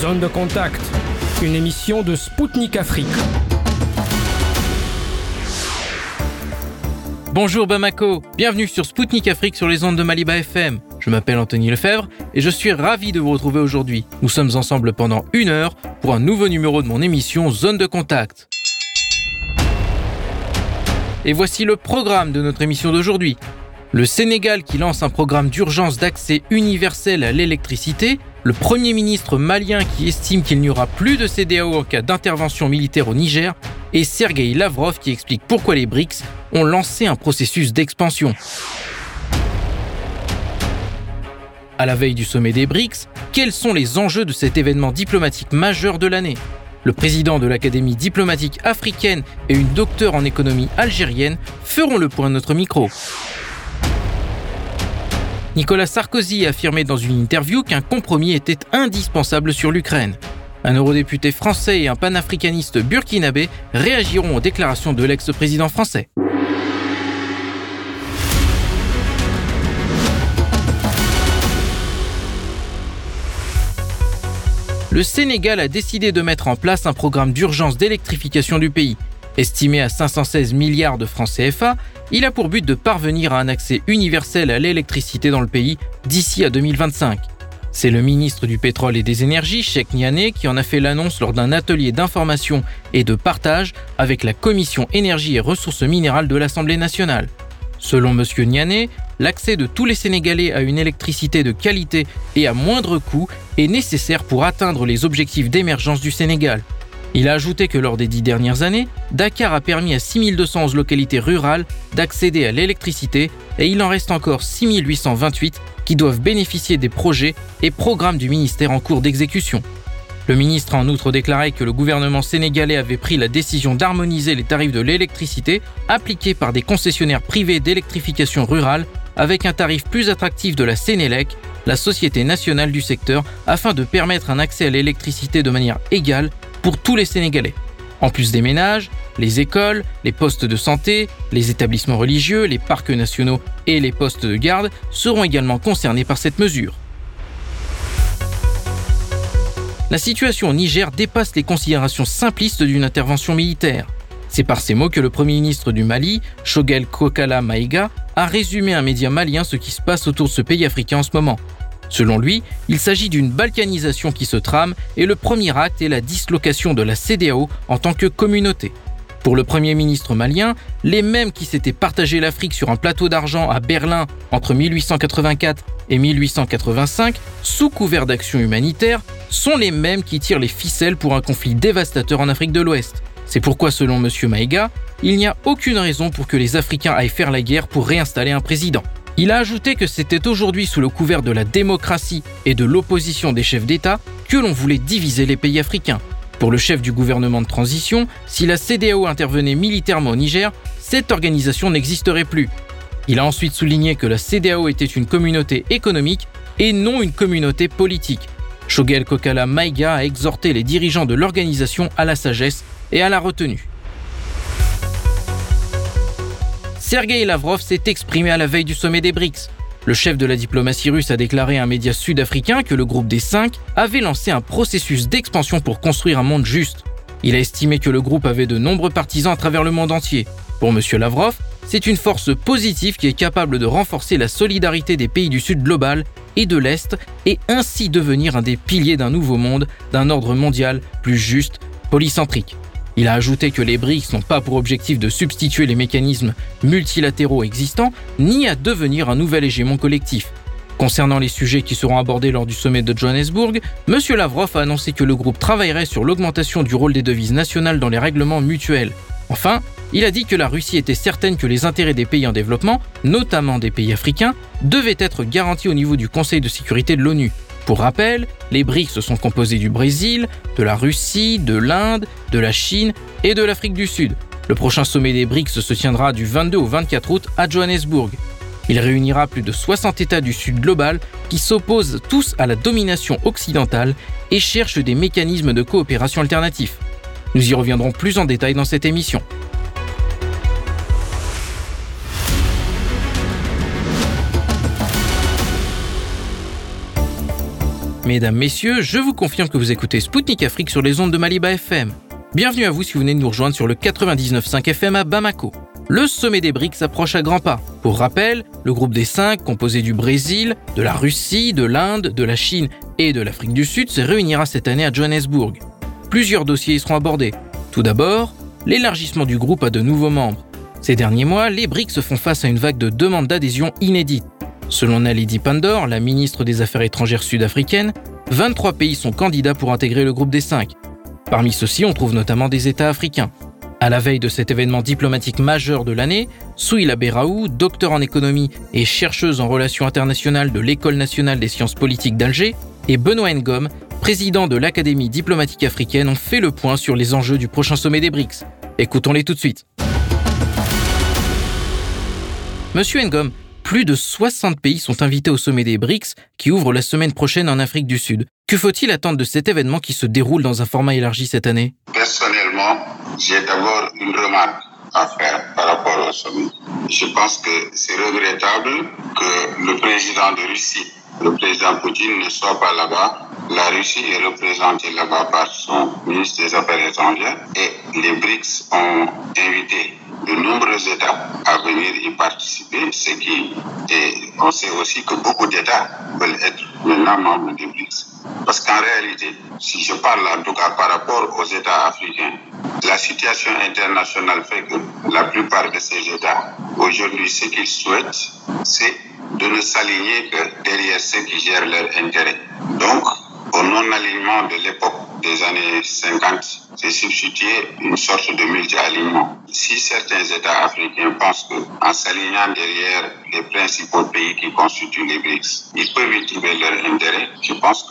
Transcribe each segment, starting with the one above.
Zone de contact, une émission de Spoutnik Afrique. Bonjour Bamako, bienvenue sur Spoutnik Afrique sur les ondes de Maliba FM. Je m'appelle Anthony Lefebvre et je suis ravi de vous retrouver aujourd'hui. Nous sommes ensemble pendant une heure pour un nouveau numéro de mon émission Zone de contact. Et voici le programme de notre émission d'aujourd'hui. Le Sénégal qui lance un programme d'urgence d'accès universel à l'électricité, le Premier ministre malien qui estime qu'il n'y aura plus de CDAO en cas d'intervention militaire au Niger, et Sergei Lavrov qui explique pourquoi les BRICS ont lancé un processus d'expansion. À la veille du sommet des BRICS, quels sont les enjeux de cet événement diplomatique majeur de l'année? Le président de l'Académie diplomatique africaine et une docteure en économie algérienne feront le point de notre micro. Nicolas Sarkozy a affirmé dans une interview qu'un compromis était indispensable sur l'Ukraine. Un eurodéputé français et un panafricaniste burkinabé réagiront aux déclarations de l'ex-président français. Le Sénégal a décidé de mettre en place un programme d'urgence d'électrification du pays. Estimé à 516 milliards de francs CFA, il a pour but de parvenir à un accès universel à l'électricité dans le pays d'ici à 2025. C'est le ministre du Pétrole et des Énergies, Cheikh Niané, qui en a fait l'annonce lors d'un atelier d'information et de partage avec la Commission Énergie et Ressources Minérales de l'Assemblée nationale. Selon M. Niané, l'accès de tous les Sénégalais à une électricité de qualité et à moindre coût est nécessaire pour atteindre les objectifs d'émergence du Sénégal. Il a ajouté que lors des dix dernières années, Dakar a permis à 6211 localités rurales d'accéder à l'électricité et il en reste encore 6828 qui doivent bénéficier des projets et programmes du ministère en cours d'exécution. Le ministre a en outre déclaré que le gouvernement sénégalais avait pris la décision d'harmoniser les tarifs de l'électricité appliqués par des concessionnaires privés d'électrification rurale avec un tarif plus attractif de la Sénélec, la société nationale du secteur, afin de permettre un accès à l'électricité de manière égale pour tous les Sénégalais. En plus des ménages, les écoles, les postes de santé, les établissements religieux, les parcs nationaux et les postes de garde seront également concernés par cette mesure. La situation au Niger dépasse les considérations simplistes d'une intervention militaire. C'est par ces mots que le Premier ministre du Mali, Shogel Kokala Maïga, a résumé à un média malien ce qui se passe autour de ce pays africain en ce moment. Selon lui, il s'agit d'une balkanisation qui se trame et le premier acte est la dislocation de la CDAO en tant que communauté. Pour le Premier ministre malien, les mêmes qui s'étaient partagé l'Afrique sur un plateau d'argent à Berlin entre 1884 et 1885, sous couvert d'action humanitaire, sont les mêmes qui tirent les ficelles pour un conflit dévastateur en Afrique de l'Ouest. C'est pourquoi, selon M. Maïga, il n'y a aucune raison pour que les Africains aillent faire la guerre pour réinstaller un président. Il a ajouté que c'était aujourd'hui sous le couvert de la démocratie et de l'opposition des chefs d'État que l'on voulait diviser les pays africains. Pour le chef du gouvernement de transition, si la CDAO intervenait militairement au Niger, cette organisation n'existerait plus. Il a ensuite souligné que la CDAO était une communauté économique et non une communauté politique. Shogel Kokala Maïga a exhorté les dirigeants de l'organisation à la sagesse et à la retenue. Sergei Lavrov s'est exprimé à la veille du sommet des BRICS. Le chef de la diplomatie russe a déclaré à un média sud-africain que le groupe des cinq avait lancé un processus d'expansion pour construire un monde juste. Il a estimé que le groupe avait de nombreux partisans à travers le monde entier. Pour M. Lavrov, c'est une force positive qui est capable de renforcer la solidarité des pays du Sud global et de l'Est et ainsi devenir un des piliers d'un nouveau monde, d'un ordre mondial plus juste, polycentrique. Il a ajouté que les BRICS n'ont pas pour objectif de substituer les mécanismes multilatéraux existants, ni à devenir un nouvel hégémon collectif. Concernant les sujets qui seront abordés lors du sommet de Johannesburg, M. Lavrov a annoncé que le groupe travaillerait sur l'augmentation du rôle des devises nationales dans les règlements mutuels. Enfin, il a dit que la Russie était certaine que les intérêts des pays en développement, notamment des pays africains, devaient être garantis au niveau du Conseil de sécurité de l'ONU. Pour rappel, les BRICS sont composés du Brésil, de la Russie, de l'Inde, de la Chine et de l'Afrique du Sud. Le prochain sommet des BRICS se tiendra du 22 au 24 août à Johannesburg. Il réunira plus de 60 États du Sud global qui s'opposent tous à la domination occidentale et cherchent des mécanismes de coopération alternatifs. Nous y reviendrons plus en détail dans cette émission. Mesdames, Messieurs, je vous confirme que vous écoutez Spoutnik Afrique sur les ondes de Maliba FM. Bienvenue à vous si vous venez de nous rejoindre sur le 99.5 FM à Bamako. Le sommet des BRICS approche à grands pas. Pour rappel, le groupe des cinq, composé du Brésil, de la Russie, de l'Inde, de la Chine et de l'Afrique du Sud, se réunira cette année à Johannesburg. Plusieurs dossiers y seront abordés. Tout d'abord, l'élargissement du groupe à de nouveaux membres. Ces derniers mois, les BRICS font face à une vague de demandes d'adhésion inédite. Selon Naledi Pandor, la ministre des Affaires étrangères sud-africaine, 23 pays sont candidats pour intégrer le groupe des cinq. Parmi ceux-ci, on trouve notamment des États africains. À la veille de cet événement diplomatique majeur de l'année, Souila Beraou, docteur en économie et chercheuse en relations internationales de l'École nationale des sciences politiques d'Alger, et Benoît Ngom, président de l'Académie diplomatique africaine, ont fait le point sur les enjeux du prochain sommet des BRICS. Écoutons-les tout de suite. Monsieur Ngom, plus de 60 pays sont invités au sommet des BRICS qui ouvre la semaine prochaine en Afrique du Sud. Que faut-il attendre de cet événement qui se déroule dans un format élargi cette année? Personnellement, j'ai d'abord une remarque à faire par rapport au sommet. Je pense que c'est regrettable que le président de Russie, le président Poutine, ne soit pas là-bas. La Russie est représentée là-bas par son ministre des Affaires étrangères et les BRICS ont invité de nombreux États à venir y participer, ce qui on sait aussi que beaucoup d'États veulent être maintenant membres des BRICS. Parce qu'en réalité, si je parle en tout cas par rapport aux États africains, la situation internationale fait que la plupart de ces États, aujourd'hui, ce qu'ils souhaitent, c'est de ne s'aligner que derrière ceux qui gèrent leurs intérêts. Donc, au non-alignement de l'époque des années 50, c'est substitué une sorte de multi-alignement. Si certains États africains pensent qu'en s'alignant derrière les principaux pays qui constituent les BRICS, ils peuvent y trouver leur intérêt, je pense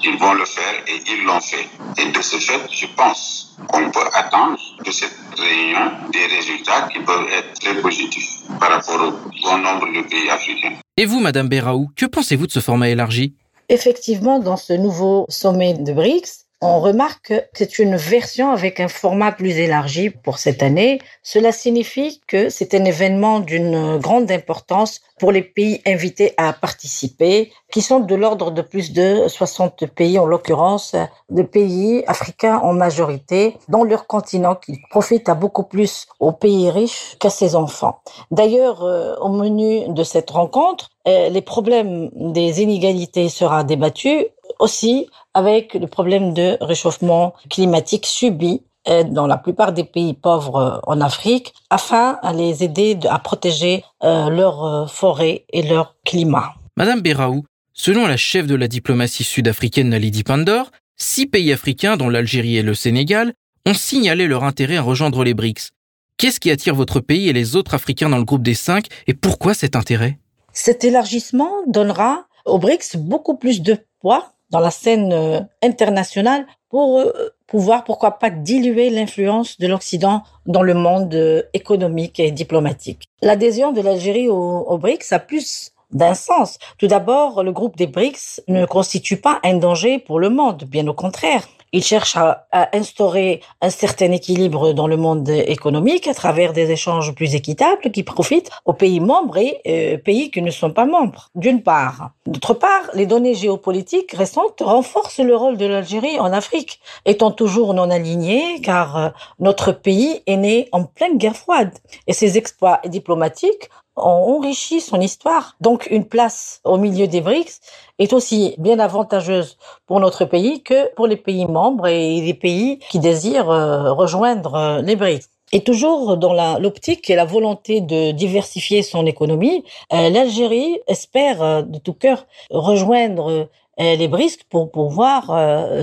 qu'ils vont le faire et ils l'ont fait. Et de ce fait, je pense qu'on peut attendre de cette réunion des résultats qui peuvent être très positifs par rapport au bon nombre de pays africains. Et vous, Madame Beraou, que pensez-vous de ce format élargi? Effectivement, dans ce nouveau sommet de BRICS, on remarque que c'est une version avec un format plus élargi pour cette année. Cela signifie que c'est un événement d'une grande importance pour les pays invités à participer, qui sont de l'ordre de plus de 60 pays, en l'occurrence de pays africains en majorité, dans leur continent, qui profitent à beaucoup plus aux pays riches qu'à ses enfants. D'ailleurs, euh, au menu de cette rencontre, euh, les problèmes des inégalités sera débattu aussi avec le problème de réchauffement climatique subi euh, dans la plupart des pays pauvres euh, en Afrique afin à les aider à protéger euh, leurs forêts et leur climat. Madame Beraou, selon la chef de la diplomatie sud-africaine Nalidi Pandor, six pays africains, dont l'Algérie et le Sénégal, ont signalé leur intérêt à rejoindre les BRICS. Qu'est-ce qui attire votre pays et les autres Africains dans le groupe des cinq et pourquoi cet intérêt? Cet élargissement donnera aux BRICS beaucoup plus de poids dans la scène euh, internationale pour euh, pouvoir, pourquoi pas, diluer l'influence de l'Occident dans le monde euh, économique et diplomatique. L'adhésion de l'Algérie au, au BRICS a plus d'un sens. Tout d'abord, le groupe des BRICS ne constitue pas un danger pour le monde, bien au contraire. Il cherche à, instaurer un certain équilibre dans le monde économique à travers des échanges plus équitables qui profitent aux pays membres et euh, pays qui ne sont pas membres, d'une part. D'autre part, les données géopolitiques récentes renforcent le rôle de l'Algérie en Afrique, étant toujours non aligné car euh, notre pays est né en pleine guerre froide et ses exploits diplomatiques ont enrichi son histoire. Donc une place au milieu des BRICS est aussi bien avantageuse pour notre pays que pour les pays membres et les pays qui désirent euh, rejoindre euh, les BRICS. Et toujours dans l'optique et la volonté de diversifier son économie, euh, l'Algérie espère de tout cœur rejoindre les BRICS pour pouvoir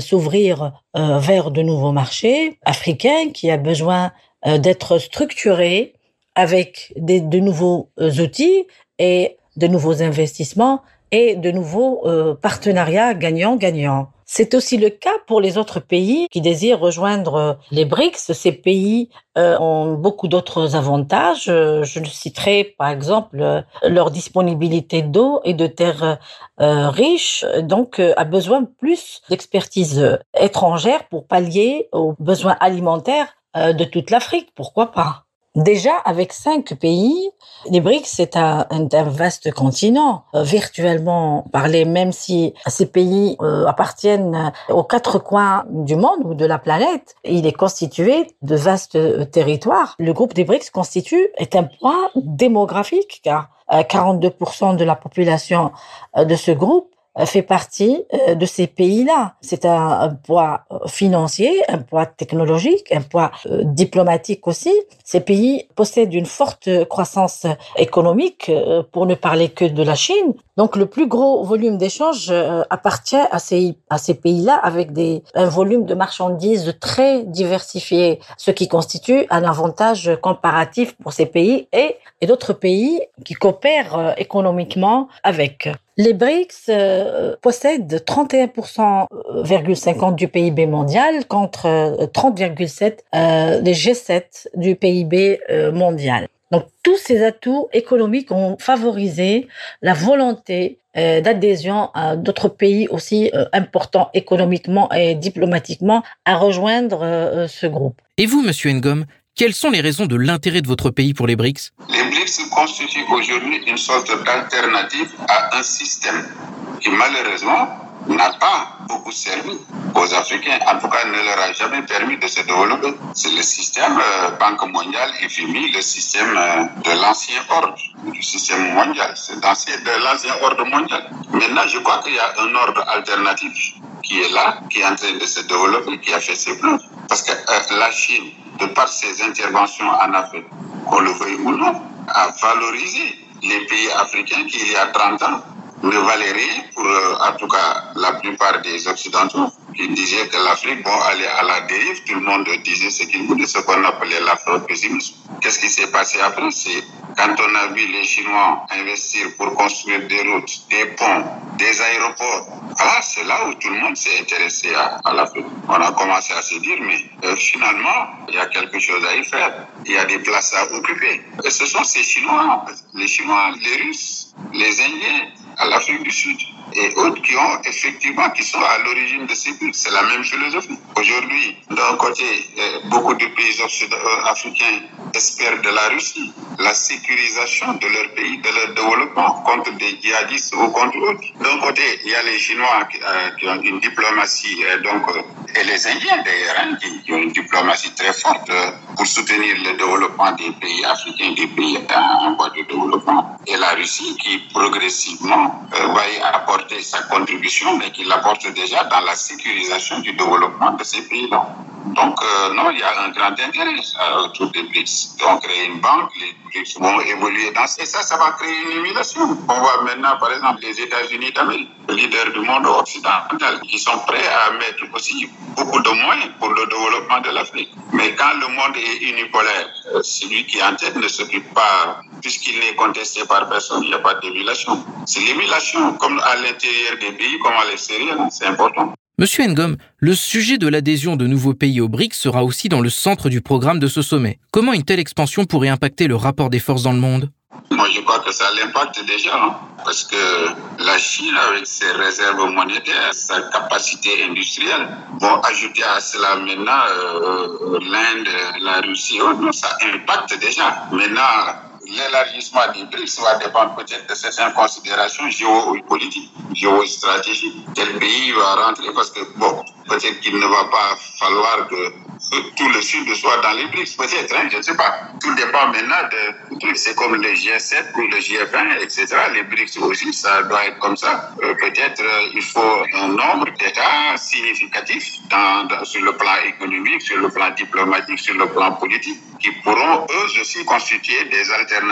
s'ouvrir vers de nouveaux marchés africains qui a besoin d'être structurés avec de nouveaux outils et de nouveaux investissements et de nouveaux euh, partenariats gagnants-gagnants. C'est aussi le cas pour les autres pays qui désirent rejoindre euh, les BRICS. Ces pays ont beaucoup d'autres avantages. Je citerai par exemple leur disponibilité d'eau et de terres riches, donc a besoin plus d'expertise étrangère pour pallier aux besoins alimentaires de toute l'Afrique. Pourquoi pas? Déjà, avec cinq pays, les BRICS, c'est un, vaste continent, euh, virtuellement parlé, même si ces pays euh, appartiennent aux quatre coins du monde ou de la planète. Il est constitué de vastes euh, territoires. Le groupe des BRICS constitue, est un point démographique, car 42% de la population de ce groupe fait partie euh, de ces pays-là. C'est un, poids euh, financier, un poids technologique, un poids diplomatique aussi. Ces pays possèdent une forte croissance économique, pour ne parler que de la Chine. Donc le plus gros volume d'échanges appartient à ces, à ces pays-là avec des, un volume de marchandises très diversifié, ce qui constitue un avantage comparatif pour ces pays et, et d'autres pays qui coopèrent économiquement avec. Les BRICS euh, possèdent 31,50 euh, du PIB mondial contre 30,7 euh, des G7 du PIB mondial. Donc tous ces atouts économiques ont favorisé la volonté d'adhésion à d'autres pays aussi importants économiquement et diplomatiquement à rejoindre ce groupe. Et vous, Monsieur Ngom, quelles sont les raisons de l'intérêt de votre pays pour les BRICS? Les BRICS constituent aujourd'hui une sorte d'alternative à un système qui malheureusement n'a pas beaucoup servi aux Africains, en tout cas ne leur a jamais permis de se développer. C'est le système euh, Banque mondiale, FMI, le système euh, de l'ancien ordre, du système mondial, c'est de l'ancien ordre mondial. Maintenant, je crois qu'il y a un ordre alternatif qui est là, qui est en train de se développer, qui a fait ses preuves. Parce que euh, la Chine, de par ses interventions en Afrique, qu'on le veuille ou non, a valorisé les pays africains qui, il y a 30 ans, ne valaient rien pour, euh, en tout cas, la plupart des Occidentaux qui disaient que l'Afrique, bon, allait à la dérive. Tout le monde disait ce qu'il voulait, ce qu'on appelait l'afro-pessimisme. Qu'est-ce qui s'est passé après? C'est quand on a vu les Chinois investir pour construire des routes, des ponts, des aéroports. Voilà, c'est là où tout le monde s'est intéressé à, à l'Afrique. On a commencé à se dire, mais euh, finalement, il y a quelque chose à y faire. Il y a des places à occuper. Et ce sont ces Chinois, les Chinois, les Russes, les Indiens, à l'Afrique du Sud et autres qui ont effectivement, qui sont à l'origine de ces buts. C'est la même philosophie. Aujourd'hui, d'un côté, euh, beaucoup de pays euh, africains espèrent de la Russie la sécurisation de leur pays, de leur développement contre des djihadistes ou contre autres. D'un côté, il y a les Chinois qui, euh, ont une diplomatie, donc, et les Indiens d'ailleurs, hein, qui, ont une diplomatie très forte pour soutenir le développement des pays africains, des pays en voie de développement. Et la Russie qui progressivement va y sa contribution, mais qu'il apporte déjà dans la sécurisation du développement de ces pays-là. Donc, euh, non, il y a un grand intérêt euh, autour des BRICS. Donc, créer une banque, les BRICS vont évoluer dans Et ça, ça va créer une émulation. On voit maintenant, par exemple, les États-Unis d'Amérique, leaders du monde occidental, qui sont prêts à mettre aussi beaucoup de moyens pour le développement de l'Afrique. Mais quand le monde est unipolaire, euh, celui qui en tête ne s'occupe pas, puisqu'il n'est contesté par personne, il n'y a pas d'émulation. C'est l'émulation, comme à l'intérieur des pays, comme à l'extérieur, c'est important. Monsieur Ngom, le sujet de l'adhésion de nouveaux pays au BRICS sera aussi dans le centre du programme de ce sommet. Comment une telle expansion pourrait impacter le rapport des forces dans le monde? Moi, je crois que ça l'impacte déjà, hein, parce que la Chine, avec ses réserves monétaires, sa capacité industrielle, vont ajouter à cela maintenant euh, l'Inde, la Russie, ça impacte déjà. Maintenant, l'élargissement des BRICS va dépendre peut-être de certaines considérations géopolitiques, géostratégiques. Quel pays va rentrer Parce que, bon, peut-être qu'il ne va pas falloir que tout le Sud soit dans les BRICS, peut-être, hein, je ne sais pas. Tout dépend maintenant de trucs. C'est comme le G7 ou le G20, etc. Les BRICS aussi, ça doit être comme ça. Euh, peut-être euh, il faut un nombre d'États significatifs sur le plan économique, sur le plan diplomatique, sur le plan politique, qui pourront eux aussi constituer des alternatives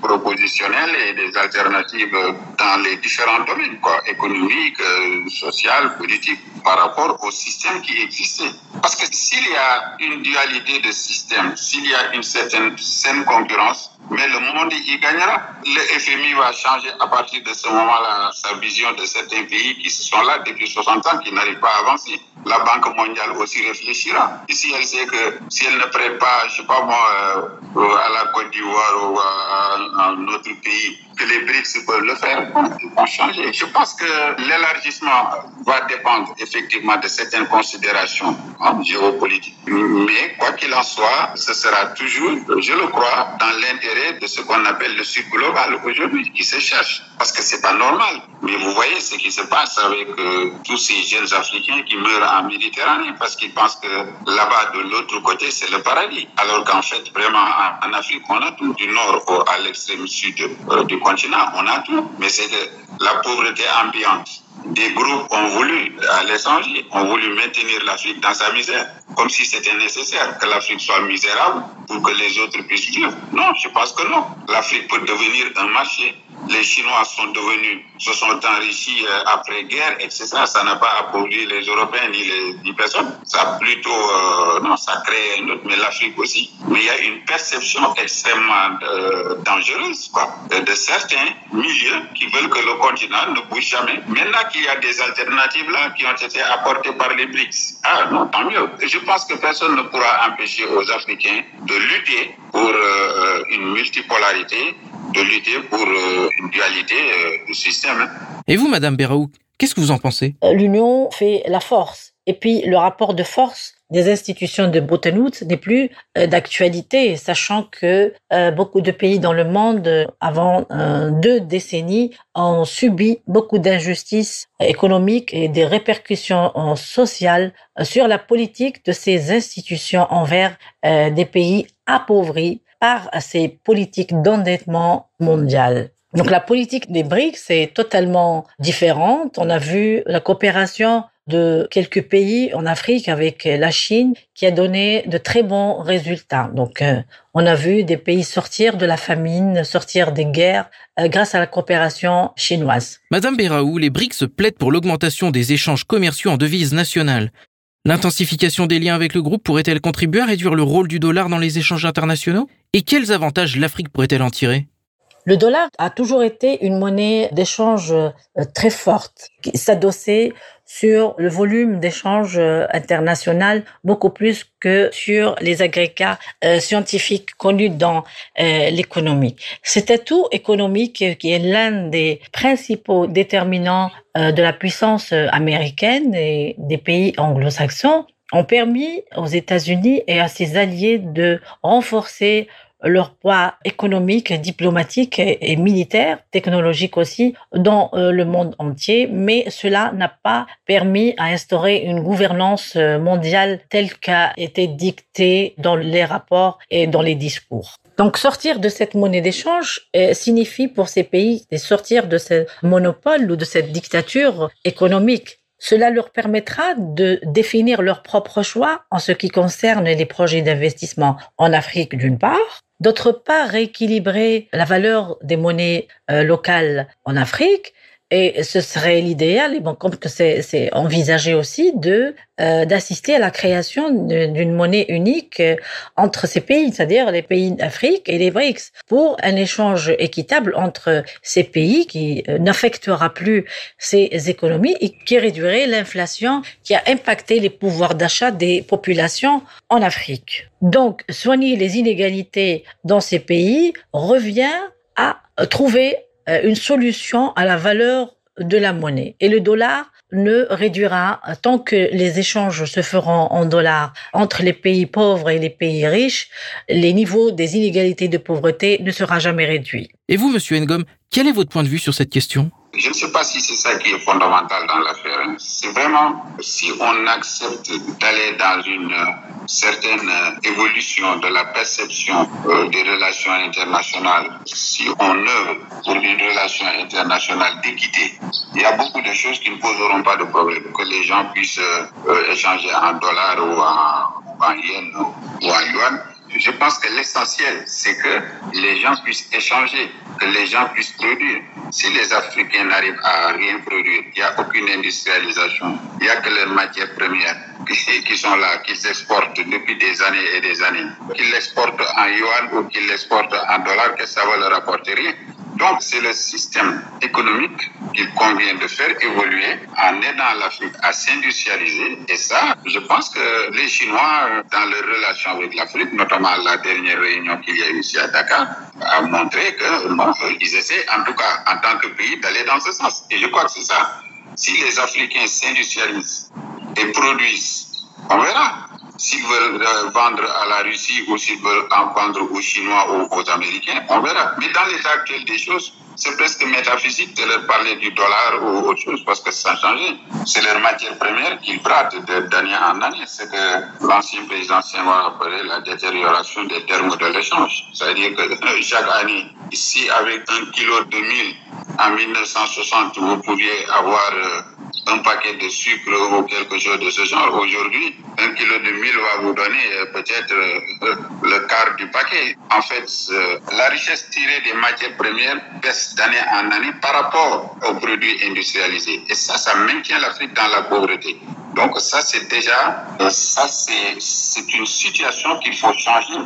propositionnelles et des alternatives dans les différents domaines, quoi, économiques, euh, social, politique, par rapport au système qui existait. Parce que s'il y a une dualité de système, s'il y a une certaine saine concurrence, mais le monde y gagnera. Le FMI va changer à partir de ce moment-là sa vision de certains pays qui sont là depuis 60 ans, qui n'arrivent pas à avancer. La Banque mondiale aussi réfléchira. Et si elle sait que si elle ne prête pas, je sais pas moi, euh, à la Côte d'Ivoire ou à, un autre pays, que les BRICS peuvent le faire, vont changer. Je pense que l'élargissement va dépendre effectivement de certaines considérations hein, géopolitiques. Mais quoi qu'il en soit, ce sera toujours, je le crois, dans l'intérêt de ce qu'on appelle le Sud global aujourd'hui, qui se cherche. Parce que c'est pas normal. Mais vous voyez ce qui se passe avec euh, tous ces jeunes Africains qui meurent en Méditerranée parce qu'ils pensent que là-bas, de l'autre côté, c'est le paradis. Alors qu'en fait, vraiment, en, Afrique, on a tout. Du nord à l'extrême sud euh, du continent, on a tout. Mais c'est la pauvreté ambiante des groupes ont voulu, à l'étranger, ont voulu maintenir l'Afrique dans sa misère, comme si c'était nécessaire que l'Afrique soit misérable pour que les autres puissent vivre. Non, je pense que non. L'Afrique peut devenir un marché les Chinois sont devenus, se sont enrichis euh, après-guerre, etc. Ça n'a pas appauvri les Européens ni les personnes. Ça a plutôt, euh, non, ça crée une autre, mais l'Afrique aussi. Mais il y a une perception extrêmement euh, dangereuse, de, certains milieux qui veulent que le continent ne bouge jamais. Maintenant qu'il y a des alternatives là qui ont été apportées par les BRICS, ah non, tant mieux. Pense que personne ne pourra empêcher aux Africains de lutter pour une multipolarité de lutter pour euh, une dualité euh, du système. Et vous, Madame Beraouk, qu'est-ce que vous en pensez? Euh, L'union fait la force. Et puis le rapport de force des institutions de Bretton Woods n'est plus d'actualité, sachant que beaucoup de pays dans le monde, avant deux décennies, ont subi beaucoup d'injustices économiques et des répercussions sociales sur la politique de ces institutions envers des pays appauvris par ces politiques d'endettement mondial. Donc la politique des BRICS est totalement différente. On a vu la coopération de quelques pays en Afrique avec la Chine qui a donné de très bons résultats. Donc euh, on a vu des pays sortir de la famine, sortir des guerres euh, grâce à la coopération chinoise. Madame Béraou, les BRICS plaident pour l'augmentation des échanges commerciaux en devises nationales. L'intensification des liens avec le groupe pourrait-elle contribuer à réduire le rôle du dollar dans les échanges internationaux? Et quels avantages l'Afrique pourrait-elle en tirer? Le dollar a toujours été une monnaie d'échange euh, très forte, qui s'adossait sur le volume d'échange euh, international beaucoup plus que sur les agrégats euh, scientifiques connus dans l'économie. Cet tout économique qui est l'un des principaux déterminants de la puissance américaine et des pays anglo-saxons ont permis aux États-Unis et à ses alliés de renforcer leur poids économique, diplomatique et, militaire, technologique aussi, dans euh, le monde entier, mais cela n'a pas permis à instaurer une gouvernance euh, mondiale telle qu'a été dictée dans les rapports et dans les discours. Donc sortir de cette monnaie d'échange euh, signifie pour ces pays de sortir de ce monopole ou de cette dictature économique. Cela leur permettra de définir leurs propres choix en ce qui concerne les projets d'investissement en Afrique d'une part, D'autre part, rééquilibrer la valeur des monnaies euh, locales en Afrique et ce serait l'idéal, et bon, comme que c'est envisagé aussi, de euh, d'assister à la création d'une monnaie unique euh, entre ces pays, c'est-à-dire les pays d'Afrique et les BRICS, pour un échange équitable entre ces pays qui euh, n'affectera plus ces économies et qui réduirait l'inflation qui a impacté les pouvoirs d'achat des populations en Afrique. Donc, soigner les inégalités dans ces pays revient à trouver une solution à la valeur de la monnaie. Et le dollar ne réduira, tant que les échanges se feront en dollars entre les pays pauvres et les pays riches, les niveaux des inégalités de pauvreté ne sera jamais réduit. Et vous, Monsieur Ngom, quel est votre point de vue sur cette question? Je ne sais pas si c'est ça qui est fondamental dans l'affaire. Hein. C'est vraiment si on accepte d'aller dans une certaine évolution de la perception euh, des relations internationales, si on œuvre pour une relation internationale d'équité, il y a beaucoup de choses qui ne poseront pas de problème. Que les gens puissent euh, échanger en dollars ou en, en yens ou en yuan Je pense que l'essentiel, c'est que les gens puissent échanger, que les gens puissent produire. Si les Africains n'arrivent à rien produire, il n'y a aucune industrialisation, il n'y a que les matières premières qui sont là, qu'ils exportent depuis des années et des années. Qu'ils l'exportent en yuan ou qu'ils l'exportent en dollars, que ça va leur apporter rien. Donc, c'est le système économique qu'il convient de faire évoluer en aidant l'Afrique à s'industrialiser. Et ça, je pense que les Chinois, dans leur relation avec l'Afrique, notamment la dernière réunion qu'il y a eu ici à Dakar, a montré que bon, ils essaient, en tout cas en tant que pays, d'aller dans ce sens. Et je crois que c'est ça. Si les Africains s'industrialisent et produisent, on verra s'ils veulent euh, vendre à la Russie ou s'ils veulent en vendre aux Chinois ou aux Américains, on verra. Mais dans l'état actuel des choses, c'est presque métaphysique de leur parler du dollar ou autre chose parce que ça a changé. C'est leur matière première qu'ils bradent d'année en année. C'est que l'ancien président Senghor appelait la détérioration des termes de l'échange. C'est-à-dire que euh, chaque année, ici, avec un kilo de mille en 1960, vous pouviez avoir euh, un paquet de sucre ou quelque chose de ce genre. Aujourd'hui, un kilo de mille va vous donner euh, peut-être le quart du paquet. En fait, la richesse tirée des matières premières baisse d'année en année par rapport aux produits industrialisés. Et ça, ça maintient l'Afrique dans la pauvreté. Donc ça, c'est déjà, ça, c'est une situation qu'il faut changer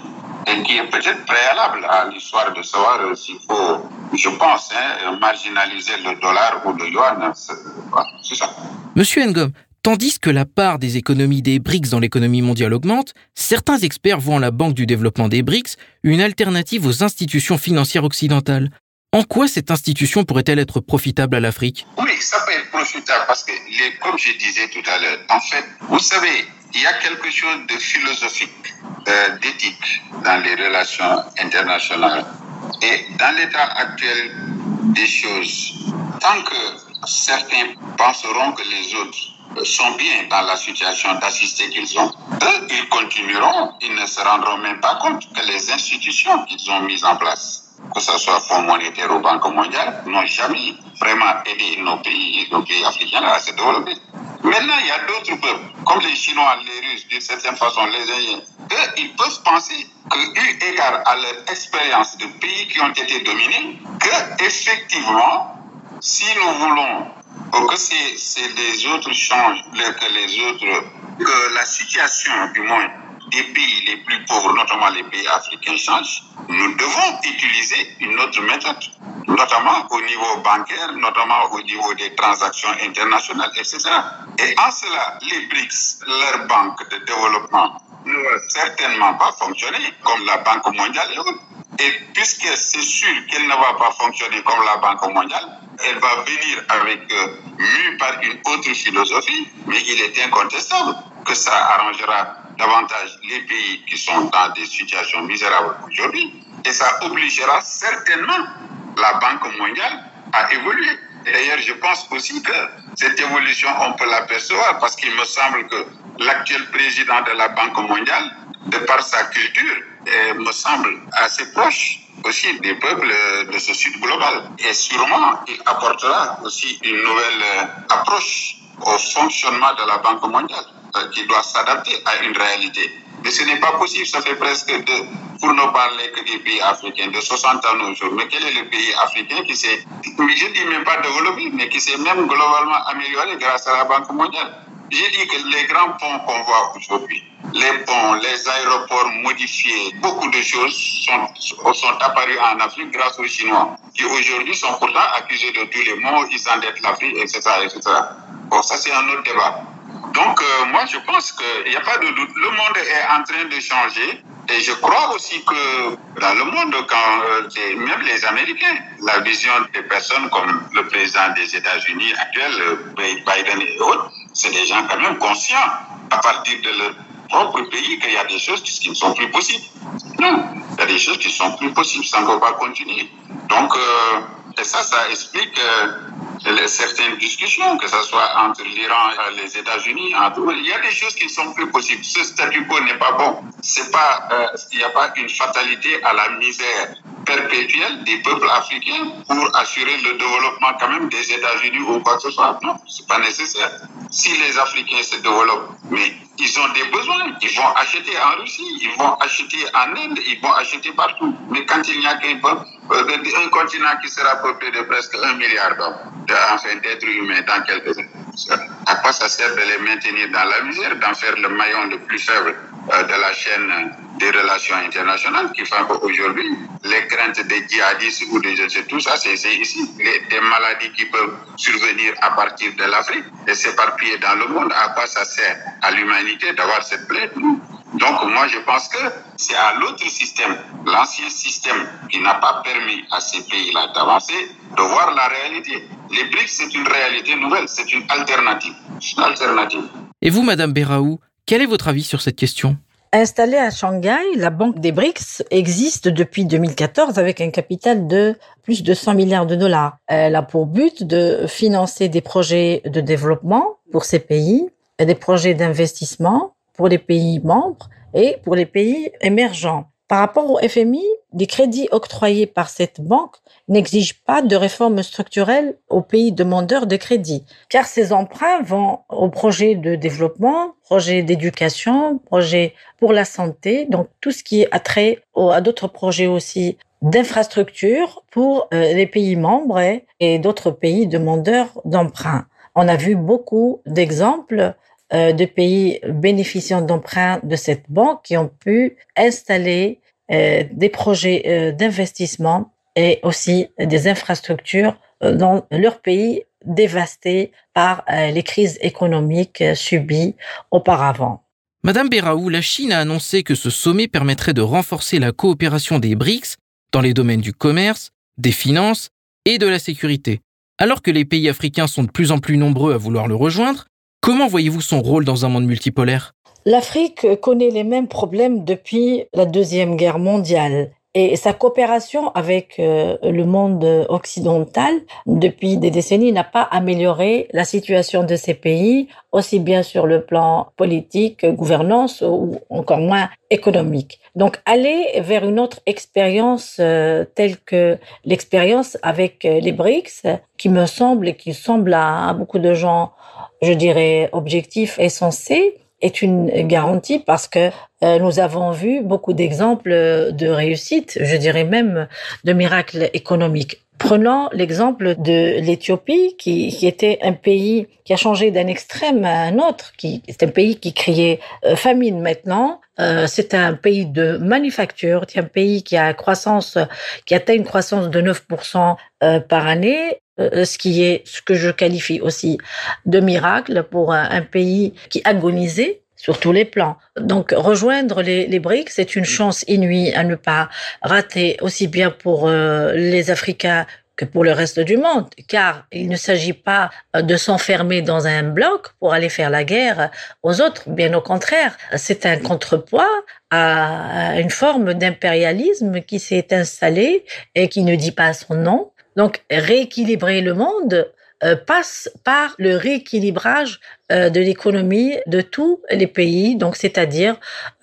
et qui est peut-être préalable à l'histoire de savoir s'il faut, je pense, hein, marginaliser le dollar ou le yuan. C'est ça. Monsieur Ngom, Tandis que la part des économies des BRICS dans l'économie mondiale augmente, certains experts voient en la Banque du développement des BRICS une alternative aux institutions financières occidentales. En quoi cette institution pourrait-elle être profitable à l'Afrique? Oui, ça peut être profitable parce que, comme je disais tout à l'heure, en fait, vous savez, il y a quelque chose de philosophique, euh, d'éthique dans les relations internationales. Et dans l'état actuel des choses, tant que certains penseront que les autres sont bien dans la situation d'assister qu'ils ont, eux, ils continueront, ils ne se rendront même pas compte que les institutions qu'ils ont mises en place, que ce soit Fonds monétaire ou Banque mondiale, n'ont jamais vraiment aidé nos pays, nos pays africains à se développer. Maintenant, il y a d'autres peuples, comme les Chinois, les Russes, d'une certaine façon, les Indiens. Eux, ils peuvent penser que, eu égard à leur expérience de pays qui ont été dominés, que effectivement, si nous voulons que c'est les autres changent, que les autres, que la situation, du moins, des pays les plus pauvres, notamment les pays africains, change, nous devons utiliser une autre méthode, notamment au niveau bancaire, notamment au niveau des transactions internationales, etc. Et en cela, les BRICS, leur banque de développement, ne vont certainement pas fonctionner comme la Banque mondiale. Et puisque c'est sûr qu'elle ne va pas fonctionner comme la Banque mondiale, elle va venir avec, euh, mue par une autre philosophie, mais il est incontestable que ça arrangera davantage les pays qui sont dans des situations misérables aujourd'hui. Et ça obligera certainement la Banque mondiale à évoluer. D'ailleurs, je pense aussi que cette évolution, on peut l'apercevoir parce qu'il me semble que l'actuel président de la Banque mondiale, de par sa culture, me semble assez proche aussi des peuples de ce sud global. Et sûrement, il apportera aussi une nouvelle approche au fonctionnement de la Banque mondiale qui doit s'adapter à une réalité. Mais ce n'est pas possible, ça fait presque de, pour ne parler que des pays africains, de 60 ans aujourd'hui. Mais quel est le pays africain qui s'est, je ne dis même pas développé, mais qui s'est même globalement amélioré grâce à la Banque mondiale? J'ai dit que les grands ponts qu'on voit aujourd'hui, les ponts, les aéroports modifiés, beaucoup de choses sont, sont apparues en Afrique grâce aux Chinois, qui aujourd'hui sont pourtant accusés de tous les maux, ils endettent l'Afrique, etc., etc. Bon, ça c'est un autre débat. Donc, euh, moi, je pense qu'il n'y a pas de doute. Le monde est en train de changer. Et je crois aussi que dans le monde, quand euh, même les Américains, la vision des personnes comme le président des États-Unis actuel, euh, Biden et autres, c'est des gens quand même conscients à partir de leur propre pays qu'il y a des choses qui ne sont plus possibles. Non, il y a des choses qui sont plus possibles, ça ne peut pas continuer. Donc, et ça, ça explique certaines discussions, que ce soit entre l'Iran et les États-Unis. Il y a des choses qui ne sont plus possibles. Ce statu quo n'est pas bon. C'est pas, euh, il n'y a pas une fatalité à la misère perpétuelle des peuples africains pour assurer le développement quand même des États-Unis ou quoi que ce soit. Non, c'est pas nécessaire. Si les Africains se développent, mais ils ont des besoins. Ils vont acheter en Russie, ils vont acheter en Inde, ils vont acheter partout. Mais quand il n'y a qu'un peuple, euh, un continent qui sera peuplé de presque un milliard d'hommes, enfin d'êtres humains dans quelques années, à quoi ça sert de les maintenir dans la misère, d'en faire le maillon le plus faible euh, de la chaîne des relations internationales qui font qu'aujourd'hui, les craintes des djihadistes ou des tout ça, c'est ici. des maladies qui peuvent survenir à partir de l'Afrique et s'éparpiller dans le monde, à quoi ça sert à l'humanité d'avoir cette plaie? Donc moi je pense que c'est à l'autre système, l'ancien système, qui n'a pas permis à ces pays-là d'avancer, de voir la réalité. Les BRICS, c'est une réalité nouvelle, c'est une alternative. Une alternative. Et vous, Madame Beraou, quel est votre avis sur cette question? Installée à Shanghai, la Banque des BRICS existe depuis 2014 avec un capital de plus de 100 milliards de dollars. Elle a pour but de financer des projets de développement pour ces pays, et des projets d'investissement pour les pays membres et pour les pays émergents. Par rapport au FMI, les crédits octroyés par cette banque n'exigent pas de réformes structurelles aux pays demandeurs de crédit, car ces emprunts vont aux projets de développement, projets d'éducation, projets pour la santé, donc tout ce qui est attrait à d'autres projets aussi d'infrastructures pour euh, les pays membres et d'autres pays demandeurs d'emprunts. On a vu beaucoup d'exemples de pays bénéficiant d'emprunts de cette banque qui ont pu installer euh, des projets euh, d'investissement et aussi des infrastructures dans leur pays dévastés par les crises économiques subies auparavant. Madame Beraou, la Chine a annoncé que ce sommet permettrait de renforcer la coopération des BRICS dans les domaines du commerce, des finances et de la sécurité. Alors que les pays africains sont de plus en plus nombreux à vouloir le rejoindre, Comment voyez-vous son rôle dans un monde multipolaire? L'Afrique connaît les mêmes problèmes depuis la Deuxième Guerre mondiale. Et sa coopération avec euh, le monde occidental depuis des décennies n'a pas amélioré la situation de ces pays, aussi bien sur le plan politique, gouvernance ou encore moins économique. Donc aller vers une autre expérience euh, telle que l'expérience avec euh, les BRICS, qui me semble et qui semble à beaucoup de gens je dirais, objectif et censé est une garantie parce que euh, nous avons vu beaucoup d'exemples de réussite, je dirais même de miracles économiques. Prenons l'exemple de l'Éthiopie, qui, qui, était un pays qui a changé d'un extrême à un autre, qui c'est un pays qui criait euh, famine maintenant. Euh, c'est un pays de manufacture, c'est un pays qui a croissance, qui atteint une croissance de 9% par année euh, ce qui est ce que je qualifie aussi de miracle pour un, pays qui agonisait sur tous les plans. Donc rejoindre les, les BRICS, c'est une chance inouïe à ne pas rater aussi bien pour euh, les Africains que pour le reste du monde, car il ne s'agit pas euh, de s'enfermer dans un bloc pour aller faire la guerre aux autres, bien au contraire, c'est un contrepoids à une forme d'impérialisme qui s'est installé et qui ne dit pas son nom, donc, rééquilibrer le monde euh, passe par le rééquilibrage euh, de l'économie de tous les pays, donc c'est-à-dire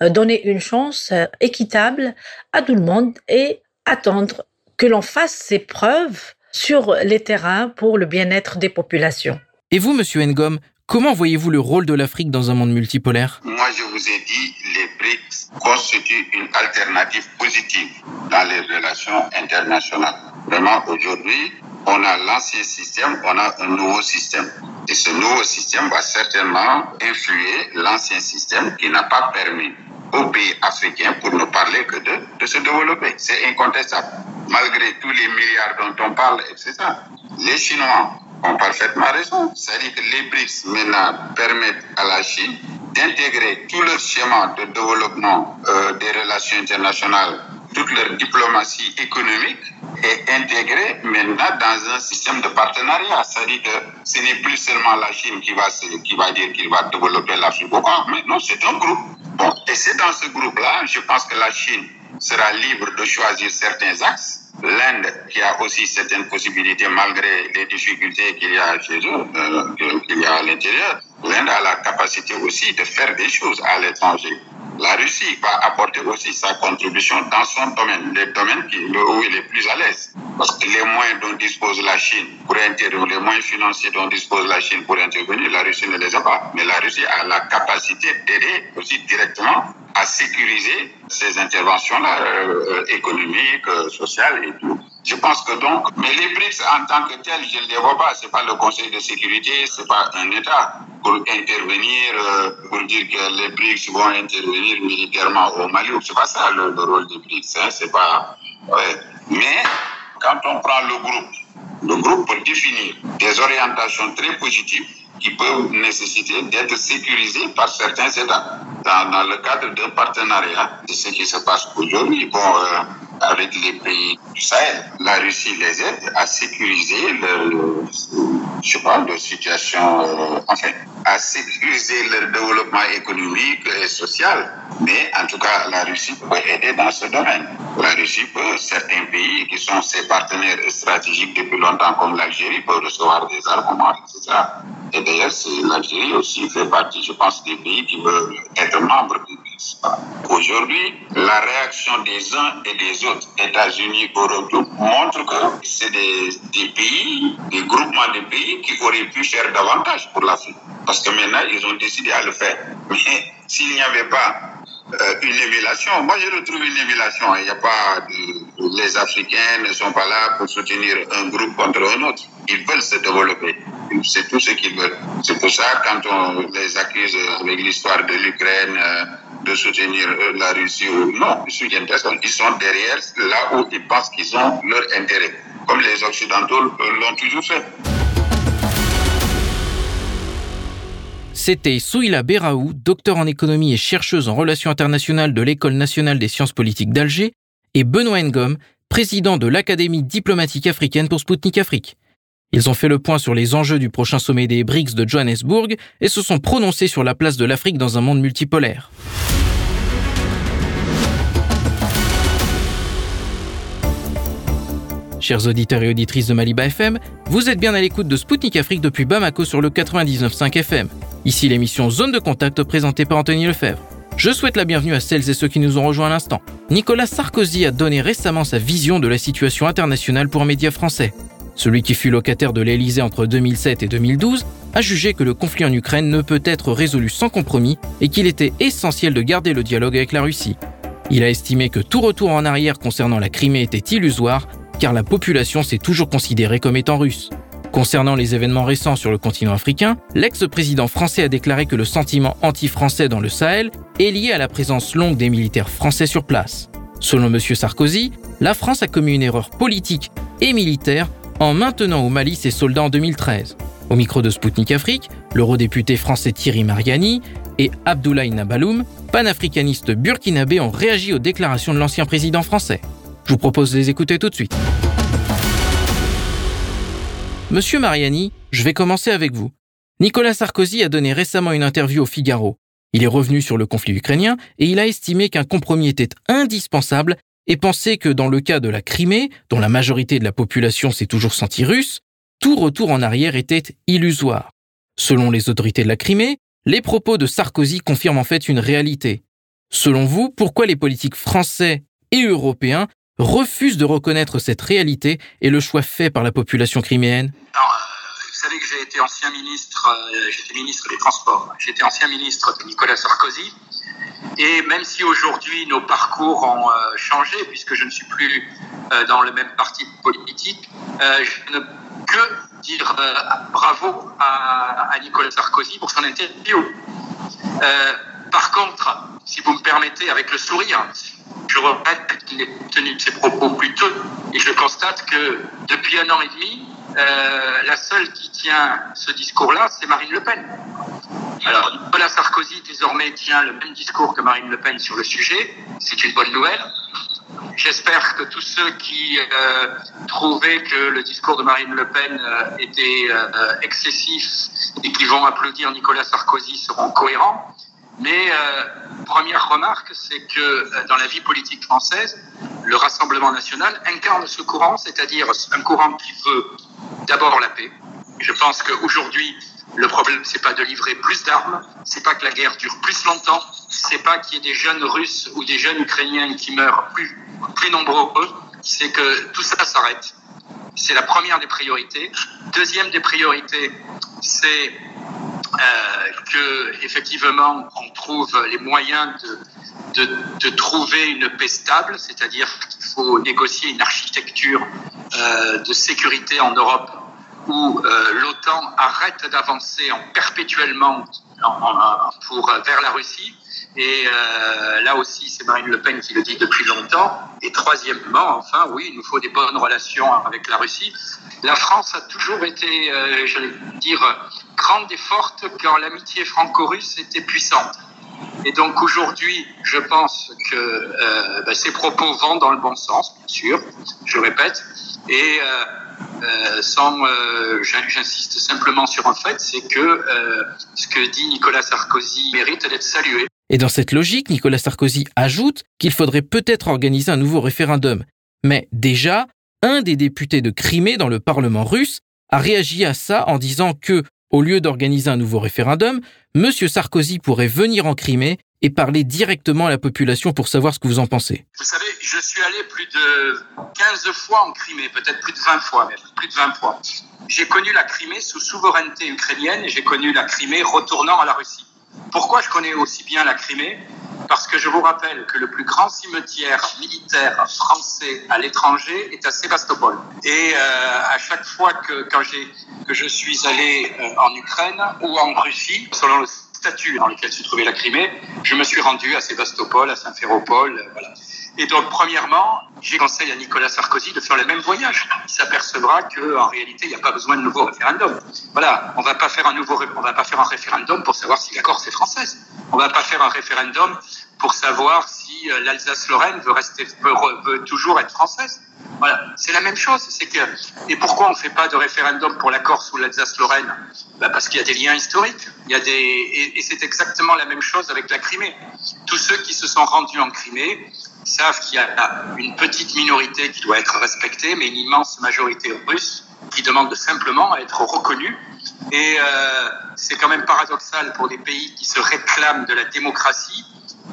euh, donner une chance équitable à tout le monde et attendre que l'on fasse ses preuves sur les terrains pour le bien-être des populations. Et vous, Monsieur Ngom, comment voyez-vous le rôle de l'Afrique dans un monde multipolaire? Moi, je vous ai dit, les BRICS constituent une alternative positive dans les relations internationales. Vraiment, aujourd'hui, on a l'ancien système, on a un nouveau système. Et ce nouveau système va certainement influer l'ancien système qui n'a pas permis aux pays africains, pour ne parler que de, de se développer. C'est incontestable. Malgré tous les milliards dont on parle, etc. Les Chinois ont parfaitement raison. C'est-à-dire que les BRICS maintenant permettent à la Chine d'intégrer tout le schéma de développement euh, des relations internationales, toute leur diplomatie économique est intégrée maintenant dans un système de partenariat. C'est-à-dire que ce n'est plus seulement la Chine qui va, dire qu'il va développer l'Afrique mais non, c'est un groupe. Et c'est dans ce groupe-là, je pense que la Chine sera libre de choisir certains axes. L'Inde, qui a aussi certaines possibilités malgré les difficultés qu'il y a chez eux, euh, qu'il y a à l'intérieur, l'Inde a la capacité aussi de faire des choses à l'étranger. La Russie va apporter aussi sa contribution dans son domaine, les domaines où il est plus à l'aise. Parce que les moyens dont dispose la Chine pour intervenir, les moyens financiers dont dispose la Chine pour intervenir, la Russie ne les a pas. Mais la Russie a la capacité d'aider aussi directement à sécuriser ces interventions-là, euh, économiques, euh, sociales et tout. Je pense que donc, mais les BRICS en tant que tels, je ne les vois pas. C'est pas le Conseil de sécurité, c'est pas un État pour intervenir, euh, pour dire que les BRICS vont intervenir militairement au Mali. C'est pas ça le, rôle des BRICS. Hein, c'est pas. Mais quand on prend le groupe, le groupe peut définir des orientations très positives qui peuvent nécessiter d'être sécurisées par certains États dans, le cadre d'un partenariat. C'est ce qui se passe aujourd'hui. Bon, euh, avec les pays du Sahel. La Russie les aide à sécuriser le, je sais pas, leur situation, euh, enfin, à sécuriser leur développement économique et social. Mais en tout cas, la Russie peut aider dans ce domaine. La Russie peut, certains pays qui sont ses partenaires stratégiques depuis longtemps, comme l'Algérie, peuvent recevoir des armements, etc. Et d'ailleurs, l'Algérie aussi fait partie, je pense, des pays qui veulent être membres du Aujourd'hui, la réaction des uns et des autres, États-Unis, Europe, montre que c'est des, des, pays, des groupements de pays qui auraient pu faire davantage pour l'Afrique. Parce que maintenant, ils ont décidé à le faire. Mais s'il n'y avait pas euh, une émulation. Moi, je retrouve une émulation. Il n'y a pas les Africains ne sont pas là pour soutenir un groupe contre un autre. Ils veulent se développer. C'est tout ce qu'ils veulent. C'est pour ça, quand on les accuse avec l'histoire de l'Ukraine, euh, de soutenir euh, la Russie ou non, ils soutiennent personne. Ils sont derrière là où ils pensent qu'ils ont leur intérêt, comme les Occidentaux l'ont toujours fait. C'était Souila Beraou, docteur en économie et chercheuse en relations internationales de l'École nationale des sciences politiques d'Alger, et Benoît Ngom, président de l'Académie diplomatique africaine pour Sputnik Afrique. Ils ont fait le point sur les enjeux du prochain sommet des BRICS de Johannesburg et se sont prononcés sur la place de l'Afrique dans un monde multipolaire. Chers auditeurs et auditrices de Maliba FM, vous êtes bien à l'écoute de Spoutnik Afrique depuis Bamako sur le 99.5 FM. Ici l'émission Zone de contact présentée par Anthony Lefebvre. Je souhaite la bienvenue à celles et ceux qui nous ont rejoints à l'instant. Nicolas Sarkozy a donné récemment sa vision de la situation internationale pour un média français. Celui qui fut locataire de l'Elysée entre 2007 et 2012 a jugé que le conflit en Ukraine ne peut être résolu sans compromis et qu'il était essentiel de garder le dialogue avec la Russie. Il a estimé que tout retour en arrière concernant la Crimée était illusoire car la population s'est toujours considérée comme étant russe. Concernant les événements récents sur le continent africain, l'ex-président français a déclaré que le sentiment anti-français dans le Sahel est lié à la présence longue des militaires français sur place. Selon M. Sarkozy, la France a commis une erreur politique et militaire en maintenant au Mali ses soldats en 2013. Au micro de Spoutnik Afrique, l'eurodéputé français Thierry Mariani et Abdoulaye Nabaloum, panafricaniste burkinabé, ont réagi aux déclarations de l'ancien président français. Je vous propose de les écouter tout de suite. Monsieur Mariani, je vais commencer avec vous. Nicolas Sarkozy a donné récemment une interview au Figaro. Il est revenu sur le conflit ukrainien et il a estimé qu'un compromis était indispensable et pensé que dans le cas de la Crimée, dont la majorité de la population s'est toujours sentie russe, tout retour en arrière était illusoire. Selon les autorités de la Crimée, les propos de Sarkozy confirment en fait une réalité. Selon vous, pourquoi les politiques français et européens refuse de reconnaître cette réalité et le choix fait par la population criméenne. Euh, Vous savez que j'ai été ancien ministre, euh, j'étais ministre des Transports, j'étais ancien ministre de Nicolas Sarkozy, et même si aujourd'hui nos parcours ont euh, changé, puisque je ne suis plus dans le même parti politique, je ne peux que dire bravo à, Nicolas Sarkozy pour son interview. par contre, si vous me permettez, avec le sourire, je regrette qu'il ait tenu ses propos plus tôt et je constate que depuis un an et demi, euh, la seule qui tient ce discours-là, c'est Marine Le Pen. Alors, Nicolas Sarkozy désormais tient le même discours que Marine Le Pen sur le sujet. C'est une bonne nouvelle. J'espère que tous ceux qui euh, trouvaient que le discours de Marine Le Pen euh, était excessif et qui vont applaudir Nicolas Sarkozy seront cohérents. Mais euh, première remarque, c'est que euh, dans la vie politique française, le Rassemblement national incarne ce courant, c'est-à-dire un courant qui veut d'abord la paix. Je pense qu'aujourd'hui, le problème, c'est pas de livrer plus d'armes, c'est pas que la guerre dure plus longtemps, c'est pas qu'il y ait des jeunes Russes ou des jeunes Ukrainiens qui meurent plus, plus nombreux, c'est que tout ça s'arrête. C'est la première des priorités. Deuxième des priorités, c'est euh, que effectivement on trouve les moyens de, trouver une paix stable, c'est-à-dire qu'il faut négocier une architecture euh, de sécurité en Europe où euh, l'OTAN arrête d'avancer en perpétuellement en, en, pour vers la Russie. Et euh, là aussi, c'est Marine Le Pen qui le dit depuis longtemps. Et troisièmement, enfin, oui, il nous faut des bonnes relations avec la Russie. La France a toujours été, euh, j'allais dire, grande et forte quand l'amitié franco-russe était puissante. Et donc aujourd'hui, je pense que euh, ben, ces propos vont dans le bon sens, bien sûr, je répète. Et euh, euh, sans, euh, j'insiste simplement sur un fait, c'est que euh, ce que dit Nicolas Sarkozy mérite d'être salué. Et dans cette logique, Nicolas Sarkozy ajoute qu'il faudrait peut-être organiser un nouveau référendum. Mais déjà, un des députés de Crimée dans le Parlement russe a réagi à ça en disant que, au lieu d'organiser un nouveau référendum, M. Sarkozy pourrait venir en Crimée et parler directement à la population pour savoir ce que vous en pensez. Vous savez, je suis allé plus de 15 fois en Crimée, peut-être plus de 20 fois, même plus de 20 fois. J'ai connu la Crimée sous souveraineté ukrainienne et j'ai connu la Crimée retournant à la Russie. Pourquoi je connais aussi bien la Crimée? Parce que je vous rappelle que le plus grand cimetière militaire français à l'étranger est à Sébastopol. Et euh, à chaque fois que, que je suis allé euh, en Ukraine ou en Russie, selon le statut dans lequel se trouvait la Crimée, je me suis rendu à Sébastopol, à Saint-Féropol, euh. Et donc, premièrement, j'ai conseillé à Nicolas Sarkozy de faire le même voyage. Il s'apercevra qu'en réalité, il n'y a pas besoin de nouveau référendum. Voilà, on va pas faire un nouveau, va pas faire un référendum pour savoir si la Corse est française. On va pas faire un référendum pour savoir si euh, l'Alsace-Lorraine veut rester, veut, toujours être française. Voilà, c'est la même chose. C'est que et pourquoi on ne fait pas de référendum pour la Corse ou l'Alsace-Lorraine? Bah Parce qu'il y a des liens historiques. Il y a des et, et c'est exactement la même chose avec la Crimée. Tous ceux qui se sont rendus en Crimée savent qu'il y a une petite minorité qui doit être respectée, mais une immense majorité russe qui demande simplement à être reconnue. Et euh, c'est quand même paradoxal pour des pays qui se réclament de la démocratie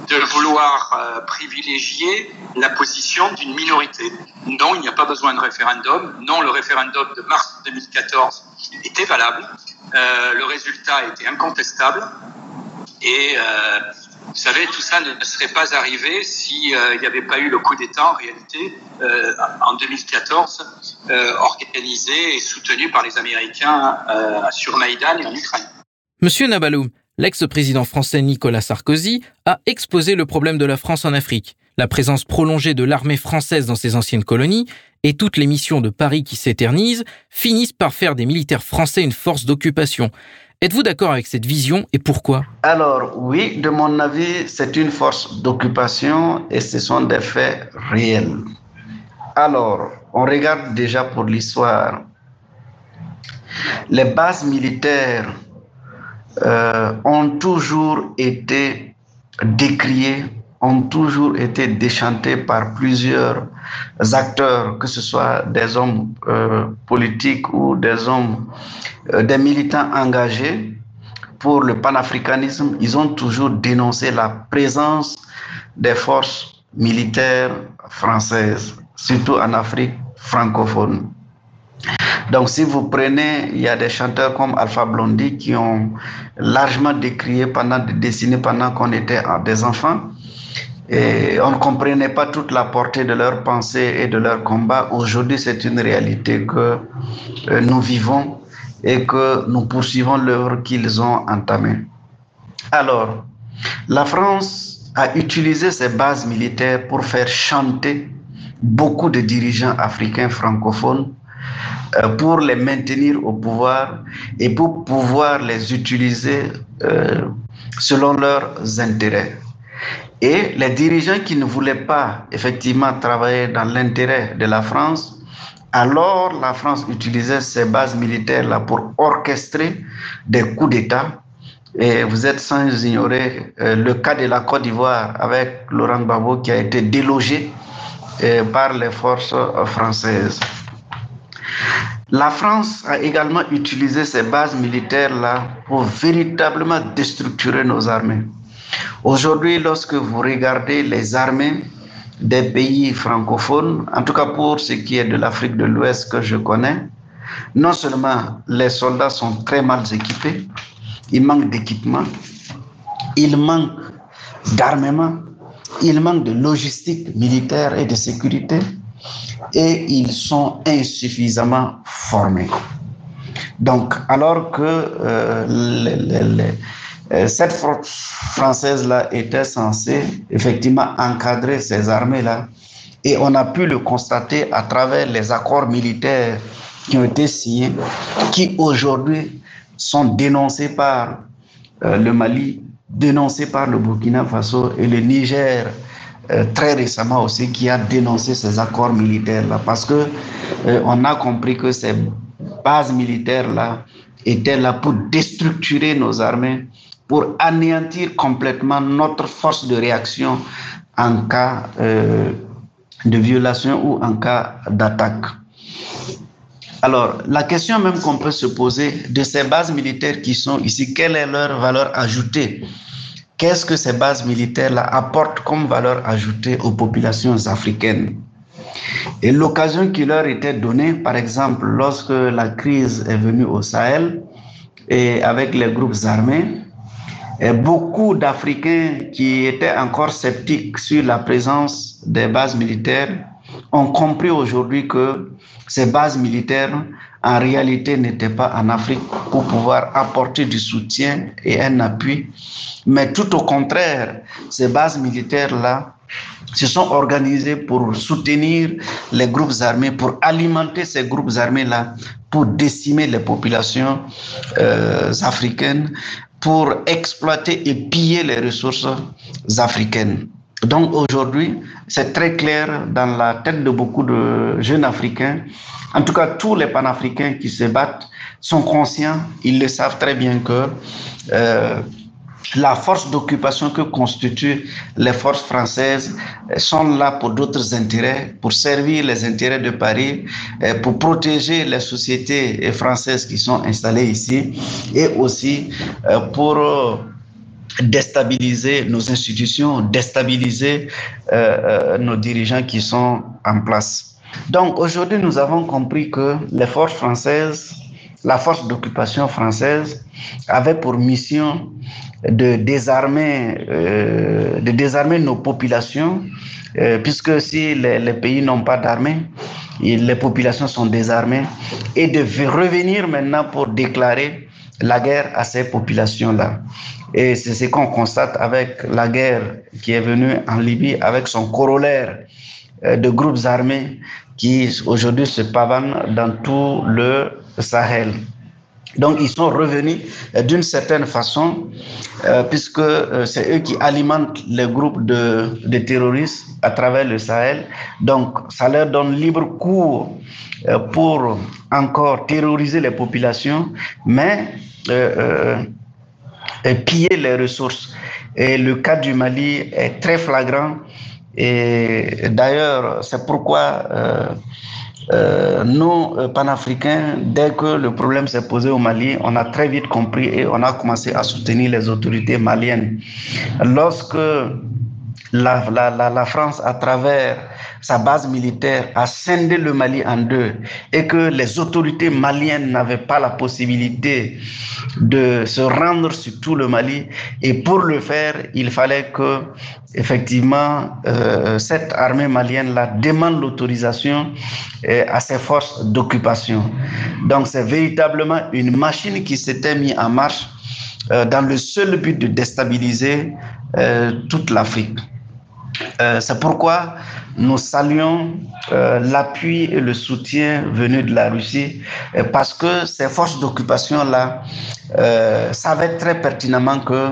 de vouloir euh, privilégier la position d'une minorité. Non, il n'y a pas besoin de référendum. Non, le référendum de mars 2014 était valable. Euh, le résultat était incontestable. Et euh, vous savez, tout ça ne serait pas arrivé s'il euh, n'y avait pas eu le coup d'État en réalité en 2014, euh, organisé et soutenu par les Américains sur Maïdan et en Ukraine. Monsieur Nabaloum, l'ex-président français Nicolas Sarkozy a exposé le problème de la France en Afrique, la présence prolongée de l'armée française dans ses anciennes colonies et toutes les missions de Paris qui s'éternisent finissent par faire des militaires français une force d'occupation. Êtes-vous d'accord avec cette vision et pourquoi? Alors oui, de mon avis, c'est une force d'occupation et ce sont des faits réels. Alors, on regarde déjà pour l'histoire. Les bases militaires euh, ont toujours été décriées, ont toujours été déchantées par plusieurs acteurs, que ce soit des hommes euh, politiques ou des hommes, euh, des militants engagés pour le panafricanisme. Ils ont toujours dénoncé la présence des forces militaires françaises, surtout en Afrique francophone. Donc, si vous prenez, il y a des chanteurs comme Alpha Blondy qui ont largement décrié pendant des décennies, pendant qu'on était des enfants. Et on ne comprenait pas toute la portée de leurs pensées et de leurs combats. Aujourd'hui, c'est une réalité que euh, nous vivons et que nous poursuivons l'œuvre qu'ils ont entamée. Alors, la France a utilisé ses bases militaires pour faire chanter beaucoup de dirigeants africains francophones pour les maintenir au pouvoir et pour pouvoir les utiliser euh, selon leurs intérêts. Et les dirigeants qui ne voulaient pas effectivement travailler dans l'intérêt de la France, alors la France utilisait ses bases militaires-là pour orchestrer des coups d'État. Et vous êtes sans ignorer euh, le cas de la Côte d'Ivoire avec Laurent Gbagbo qui a été délogé euh, par les forces françaises. La France a également utilisé ces bases militaires-là pour véritablement déstructurer nos armées. Aujourd'hui, lorsque vous regardez les armées des pays francophones, en tout cas pour ce qui est de l'Afrique de l'Ouest que je connais, non seulement les soldats sont très mal équipés, il manque d'équipement, il manque d'armement, il manque de logistique militaire et de sécurité, et ils sont insuffisamment formés. Donc, alors que euh, euh, cette force française-là était censée effectivement encadrer ces armées-là, et on a pu le constater à travers les accords militaires qui ont été signés, qui aujourd'hui sont dénoncés par euh, le Mali, dénoncés par le Burkina Faso et le Niger euh, très récemment aussi qui a dénoncé ces accords militaires-là parce que euh, on a compris que ces bases militaires-là étaient là pour déstructurer nos armées, pour anéantir complètement notre force de réaction en cas euh, de violation ou en cas d'attaque. Alors, la question même qu'on peut se poser de ces bases militaires qui sont ici, quelle est leur valeur ajoutée? Qu'est-ce que ces bases militaires-là apportent comme valeur ajoutée aux populations africaines? Et l'occasion qui leur était donnée, par exemple, lorsque la crise est venue au Sahel et avec les groupes armés, beaucoup d'Africains qui étaient encore sceptiques sur la présence des bases militaires ont compris aujourd'hui que ces bases militaires en réalité n'était pas en Afrique pour pouvoir apporter du soutien et un appui, mais tout au contraire, ces bases militaires-là se sont organisées pour soutenir les groupes armés, pour alimenter ces groupes armés-là, pour décimer les populations euh, africaines, pour exploiter et piller les ressources africaines. Donc aujourd'hui, c'est très clair dans la tête de beaucoup de jeunes Africains. En tout cas, tous les panafricains qui se battent sont conscients, ils le savent très bien que euh, la force d'occupation que constituent les forces françaises sont là pour d'autres intérêts, pour servir les intérêts de Paris, euh, pour protéger les sociétés françaises qui sont installées ici et aussi euh, pour déstabiliser nos institutions, déstabiliser euh, euh, nos dirigeants qui sont en place. Donc aujourd'hui, nous avons compris que les forces françaises, la force d'occupation française avait pour mission de désarmer, euh, de désarmer nos populations, puisque si les, les pays n'ont pas d'armée, les populations sont désarmées, et de revenir maintenant pour déclarer la guerre à ces populations-là. Et c'est ce qu'on constate avec la guerre qui est venue en Libye, avec son corollaire euh, de groupes armés qui aujourd'hui se pavanent dans tout le Sahel. Donc ils sont revenus euh, d'une certaine façon, euh, puisque c'est eux qui alimentent les groupes de, de, terroristes à travers le Sahel. Donc ça leur donne libre cours pour encore terroriser les populations, mais piller les ressources. Et le cas du Mali est très flagrant. Et d'ailleurs, c'est pourquoi euh, euh, nous, euh, panafricains, dès que le problème s'est posé au Mali, on a très vite compris et on a commencé à soutenir les autorités maliennes. Lorsque la, la, la, la France, à travers sa base militaire, a scindé le Mali en deux et que les autorités maliennes n'avaient pas la possibilité de se rendre sur tout le Mali. Et pour le faire, il fallait que, effectivement, euh, cette armée malienne-là demande l'autorisation euh, à ses forces d'occupation. Donc, c'est véritablement une machine qui s'était mise en marche euh, dans le seul but de déstabiliser toute l'Afrique. C'est pourquoi nous saluons euh, l'appui et le soutien venu de la Russie euh, parce que ces forces d'occupation-là euh, savaient très pertinemment que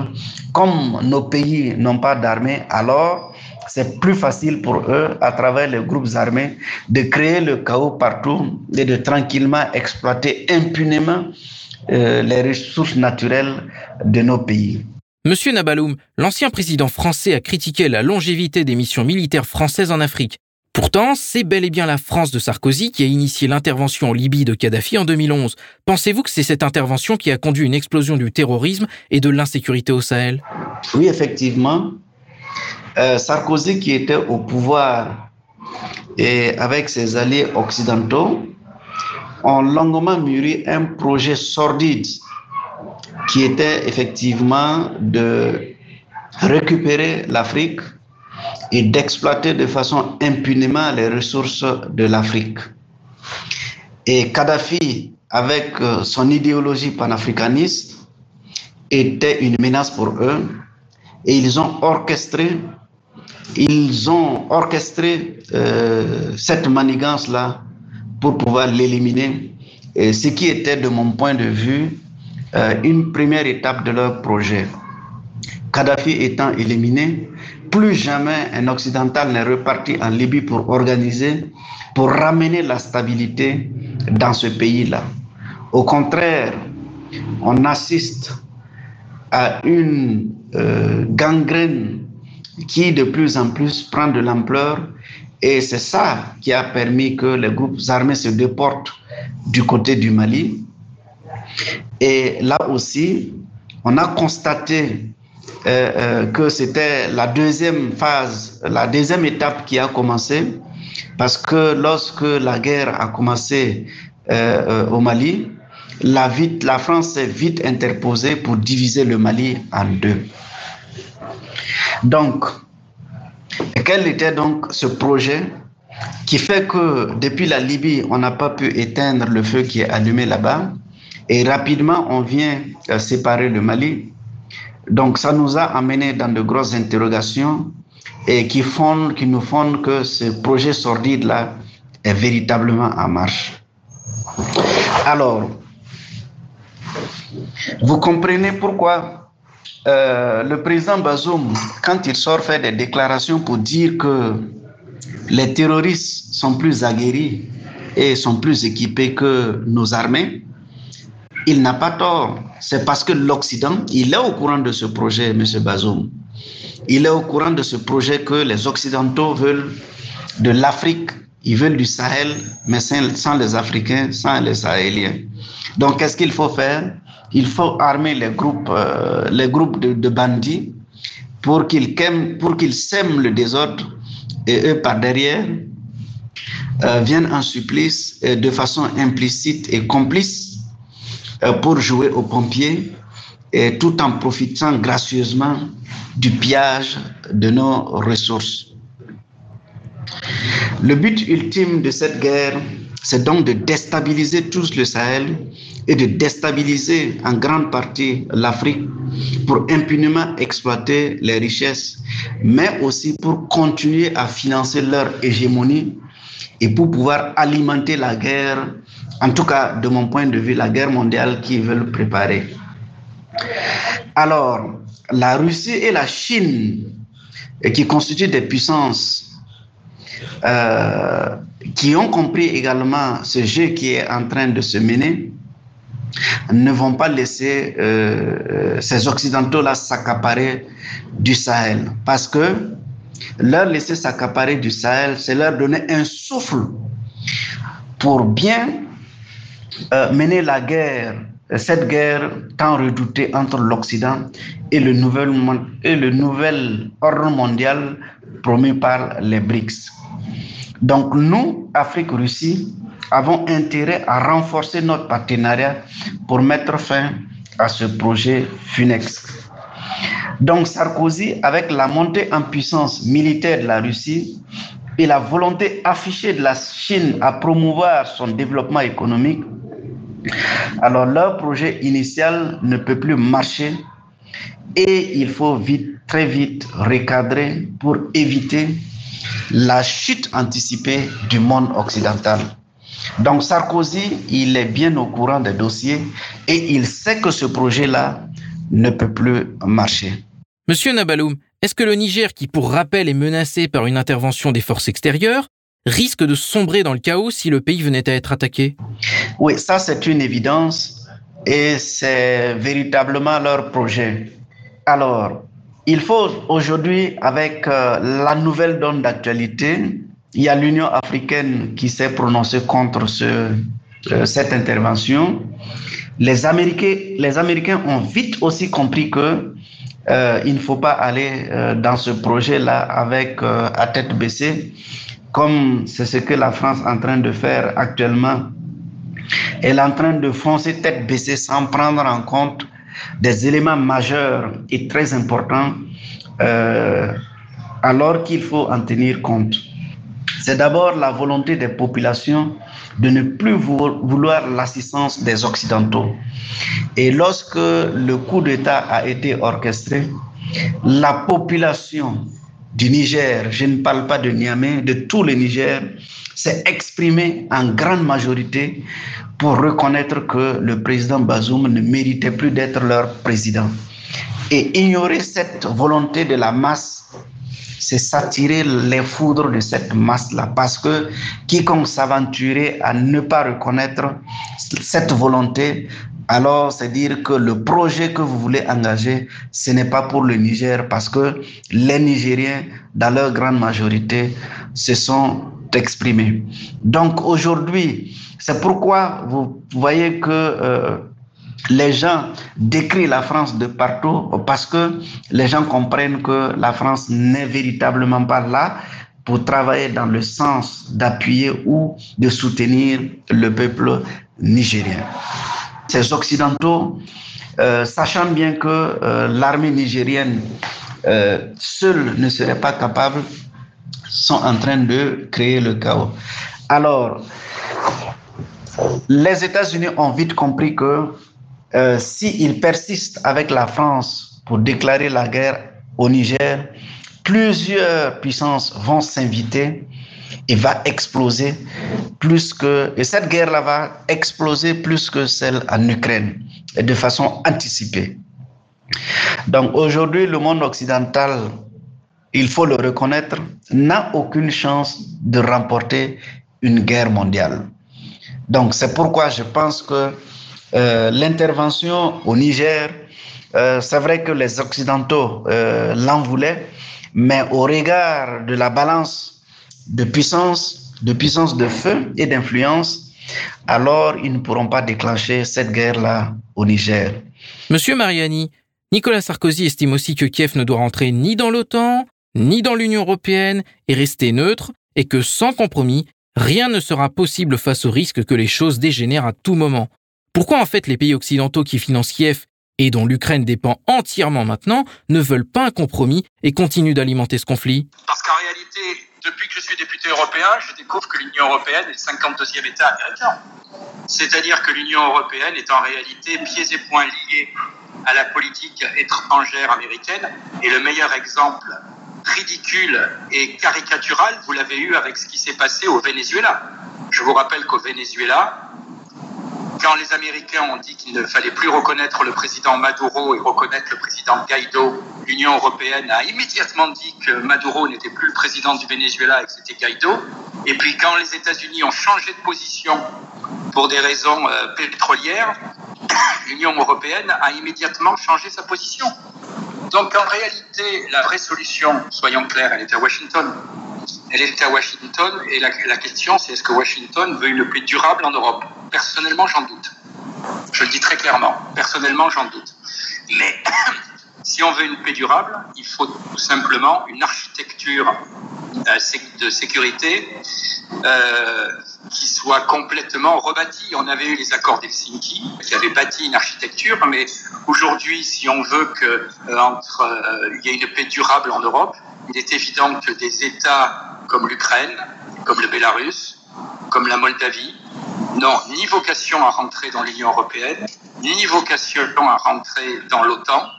comme nos pays n'ont pas d'armée, alors c'est plus facile pour eux, à travers les groupes armés, de créer le chaos partout et de tranquillement exploiter impunément les ressources naturelles de nos pays. Monsieur Nabaloum, l'ancien président français a critiqué la longévité des missions militaires françaises en Afrique. Pourtant, c'est bel et bien la France de Sarkozy qui a initié l'intervention en Libye de Kadhafi en 2011. Pensez-vous que c'est cette intervention qui a conduit à une explosion du terrorisme et de l'insécurité au Sahel? Oui, effectivement. euh, Sarkozy qui était au pouvoir et avec ses alliés occidentaux ont longuement mûri un projet sordide qui était effectivement de récupérer l'Afrique et d'exploiter de façon impunément les ressources de l'Afrique. Et Kadhafi, avec euh, son idéologie panafricaniste, était une menace pour eux et ils ont orchestré ils ont orchestré euh, cette manigance-là pour pouvoir l'éliminer, ce qui était, de mon point de vue, une première étape de leur projet. Kadhafi étant éliminé, plus jamais un occidental n'est reparti en Libye pour organiser, pour ramener la stabilité dans ce pays-là. Au contraire, on assiste à une euh, gangrène qui de plus en plus prend de l'ampleur et c'est ça qui a permis que les groupes armés se déportent du côté du Mali. Et là aussi, on a constaté euh, euh, que c'était la deuxième phase, la deuxième étape qui a commencé, parce que lorsque la guerre a commencé euh, au Mali, la, France s'est vite interposée pour diviser le Mali en deux. Donc, quel était donc ce projet qui fait que depuis la Libye, on n'a pas pu éteindre le feu qui est allumé là-bas? Et rapidement on vient euh, séparer le Mali. Donc ça nous a amené dans de grosses interrogations et qui, font, qui nous font que ce projet sordide-là est véritablement en marche. Alors, vous comprenez pourquoi euh, le président Bazoum, quand il sort faire des déclarations pour dire que les terroristes sont plus aguerris et sont plus équipés que nos armées, il n'a pas tort. C'est parce que l'Occident, il est au courant de ce projet, M. Bazoum. Il est au courant de ce projet que les Occidentaux veulent de l'Afrique, ils veulent du Sahel, mais sans les Africains, sans les Sahéliens. Donc, qu'est-ce qu'il faut faire? Il faut armer les groupes, euh, les groupes de, bandits pour qu'ils sèment le désordre et eux par derrière euh, viennent en supplice de façon implicite et complice pour jouer aux pompiers et tout en profitant gracieusement du pillage de nos ressources. Le but ultime de cette guerre, c'est donc de déstabiliser tous le Sahel et de déstabiliser en grande partie l'Afrique pour impunément exploiter les richesses, mais aussi pour continuer à financer leur hégémonie et pour pouvoir alimenter la guerre, en tout cas de mon point de vue, la guerre mondiale qu'ils veulent préparer. Alors, la Russie et la Chine, qui constituent des puissances euh, qui ont compris également ce jeu qui est en train de se mener, ne vont pas laisser euh, ces Occidentaux-là s'accaparer du Sahel. Parce que leur laisser s'accaparer du Sahel, c'est leur donner un souffle pour bien euh, mener la guerre, cette guerre tant redoutée entre l'Occident et le nouvel, et le nouvel ordre mondial promis par les BRICS. Donc nous, Afrique-Russie, avons intérêt à renforcer notre partenariat pour mettre fin à ce projet funeste. Donc Sarkozy, avec la montée en puissance militaire de la Russie et la volonté affichée de la Chine à promouvoir son développement économique, alors leur projet initial ne peut plus marcher et il faut vite, très vite recadrer pour éviter la chute anticipée du monde occidental. Donc Sarkozy, il est bien au courant des dossiers et il sait que ce projet-là ne peut plus marcher. Monsieur Nabaloum, est-ce que le Niger, qui pour rappel est menacé par une intervention des forces extérieures, risque de sombrer dans le chaos si le pays venait à être attaqué? Oui, ça c'est une évidence et c'est véritablement leur projet. Alors, il faut aujourd'hui, avec euh, la nouvelle donne d'actualité, il y a l'Union africaine qui s'est prononcée contre euh, cette intervention. Les Américains ont vite aussi compris que euh, il ne faut pas aller euh, dans ce projet-là avec euh, à tête baissée, comme c'est ce que la France est en train de faire actuellement. Elle est en train de foncer tête baissée sans prendre en compte des éléments majeurs et très importants, alors qu'il faut en tenir compte. C'est d'abord la volonté des populations de ne plus vouloir l'assistance des Occidentaux. Et lorsque le coup d'État a été orchestré, la population du Niger, je ne parle pas de Niamey, de tout le Niger, s'est exprimée en grande majorité pour reconnaître que le président Bazoum ne méritait plus d'être leur président. Et ignorer cette volonté de la masse c'est s'attirer les foudres de cette masse-là. Parce que quiconque s'aventurait à ne pas reconnaître cette volonté, alors c'est dire que le projet que vous voulez engager, ce n'est pas pour le Niger, parce que les Nigériens, dans leur grande majorité, se sont exprimés. Donc aujourd'hui, c'est pourquoi vous voyez que... Euh, les gens décrient la France de partout parce que les gens comprennent que la France n'est véritablement pas là pour travailler dans le sens d'appuyer ou de soutenir le peuple nigérien. Ces Occidentaux, euh, sachant bien que euh, l'armée nigérienne euh, seule ne serait pas capable, sont en train de créer le chaos. Alors, les États-Unis ont vite compris que euh, s'il persiste avec la France pour déclarer la guerre au Niger, plusieurs puissances vont s'inviter et va exploser plus que et cette guerre-là va exploser plus que celle en Ukraine et de façon anticipée. Donc aujourd'hui, le monde occidental, il faut le reconnaître, n'a aucune chance de remporter une guerre mondiale. Donc c'est pourquoi je pense que euh, l'intervention au Niger, euh, c'est vrai que les Occidentaux euh, l'en voulaient, mais au regard de la balance de puissance, de puissance de feu et d'influence, alors ils ne pourront pas déclencher cette guerre-là au Niger. Monsieur Mariani, Nicolas Sarkozy estime aussi que Kiev ne doit rentrer ni dans l'OTAN, ni dans l'Union européenne et rester neutre, et que sans compromis, rien ne sera possible face au risque que les choses dégénèrent à tout moment. Pourquoi en fait les pays occidentaux qui financent Kiev et dont l'Ukraine dépend entièrement maintenant ne veulent pas un compromis et continuent d'alimenter ce conflit? Parce qu'en réalité, depuis que je suis député européen, je découvre que l'Union européenne est le 52e État américain. C'est-à-dire que l'Union européenne est en réalité pieds et poings liés à la politique étrangère américaine. Et le meilleur exemple ridicule et caricatural, vous l'avez eu avec ce qui s'est passé au Venezuela. Je vous rappelle qu'au Venezuela, quand les Américains ont dit qu'il ne fallait plus reconnaître le président Maduro et reconnaître le président Guaido, l'Union européenne a immédiatement dit que Maduro n'était plus le président du Venezuela et que c'était Guaido. Et puis quand les États-Unis ont changé de position pour des raisons euh, pétrolières, l'Union européenne a immédiatement changé sa position. Donc en réalité, la vraie solution, soyons clairs, elle est à Washington. Elle est à Washington et la, la question c'est est-ce que Washington veut une paix durable en Europe? Personnellement, j'en doute. Je le dis très clairement. Personnellement, j'en doute. Mais si on veut une paix durable, il faut tout simplement une architecture euh, de sécurité euh, qui soit complètement rebâtie. On avait eu les accords d'Helsinki qui avaient bâti une architecture, mais aujourd'hui, si on veut qu'il euh, y ait une paix durable en Europe, il est évident que des États comme l'Ukraine, comme le Bélarus, comme la Moldavie, n'ont ni vocation à rentrer dans l'Union européenne, ni vocation à rentrer dans l'OTAN,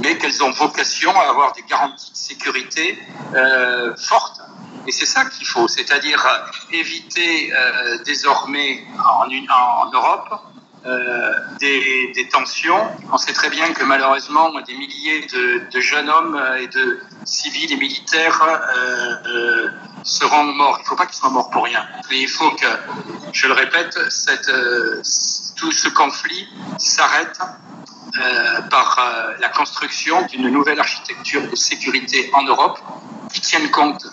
mais qu'elles ont vocation à avoir des garanties de sécurité euh, fortes. Et c'est ça qu'il faut, c'est-à-dire éviter euh, désormais en, Europe euh, des, tensions. On sait très bien que malheureusement des milliers de, jeunes hommes et de civils et militaires euh, euh, seront morts. Il ne faut pas qu'ils soient morts pour rien. Mais il faut que, je le répète, tout ce conflit s'arrête par la construction d'une nouvelle architecture de sécurité en Europe qui tienne compte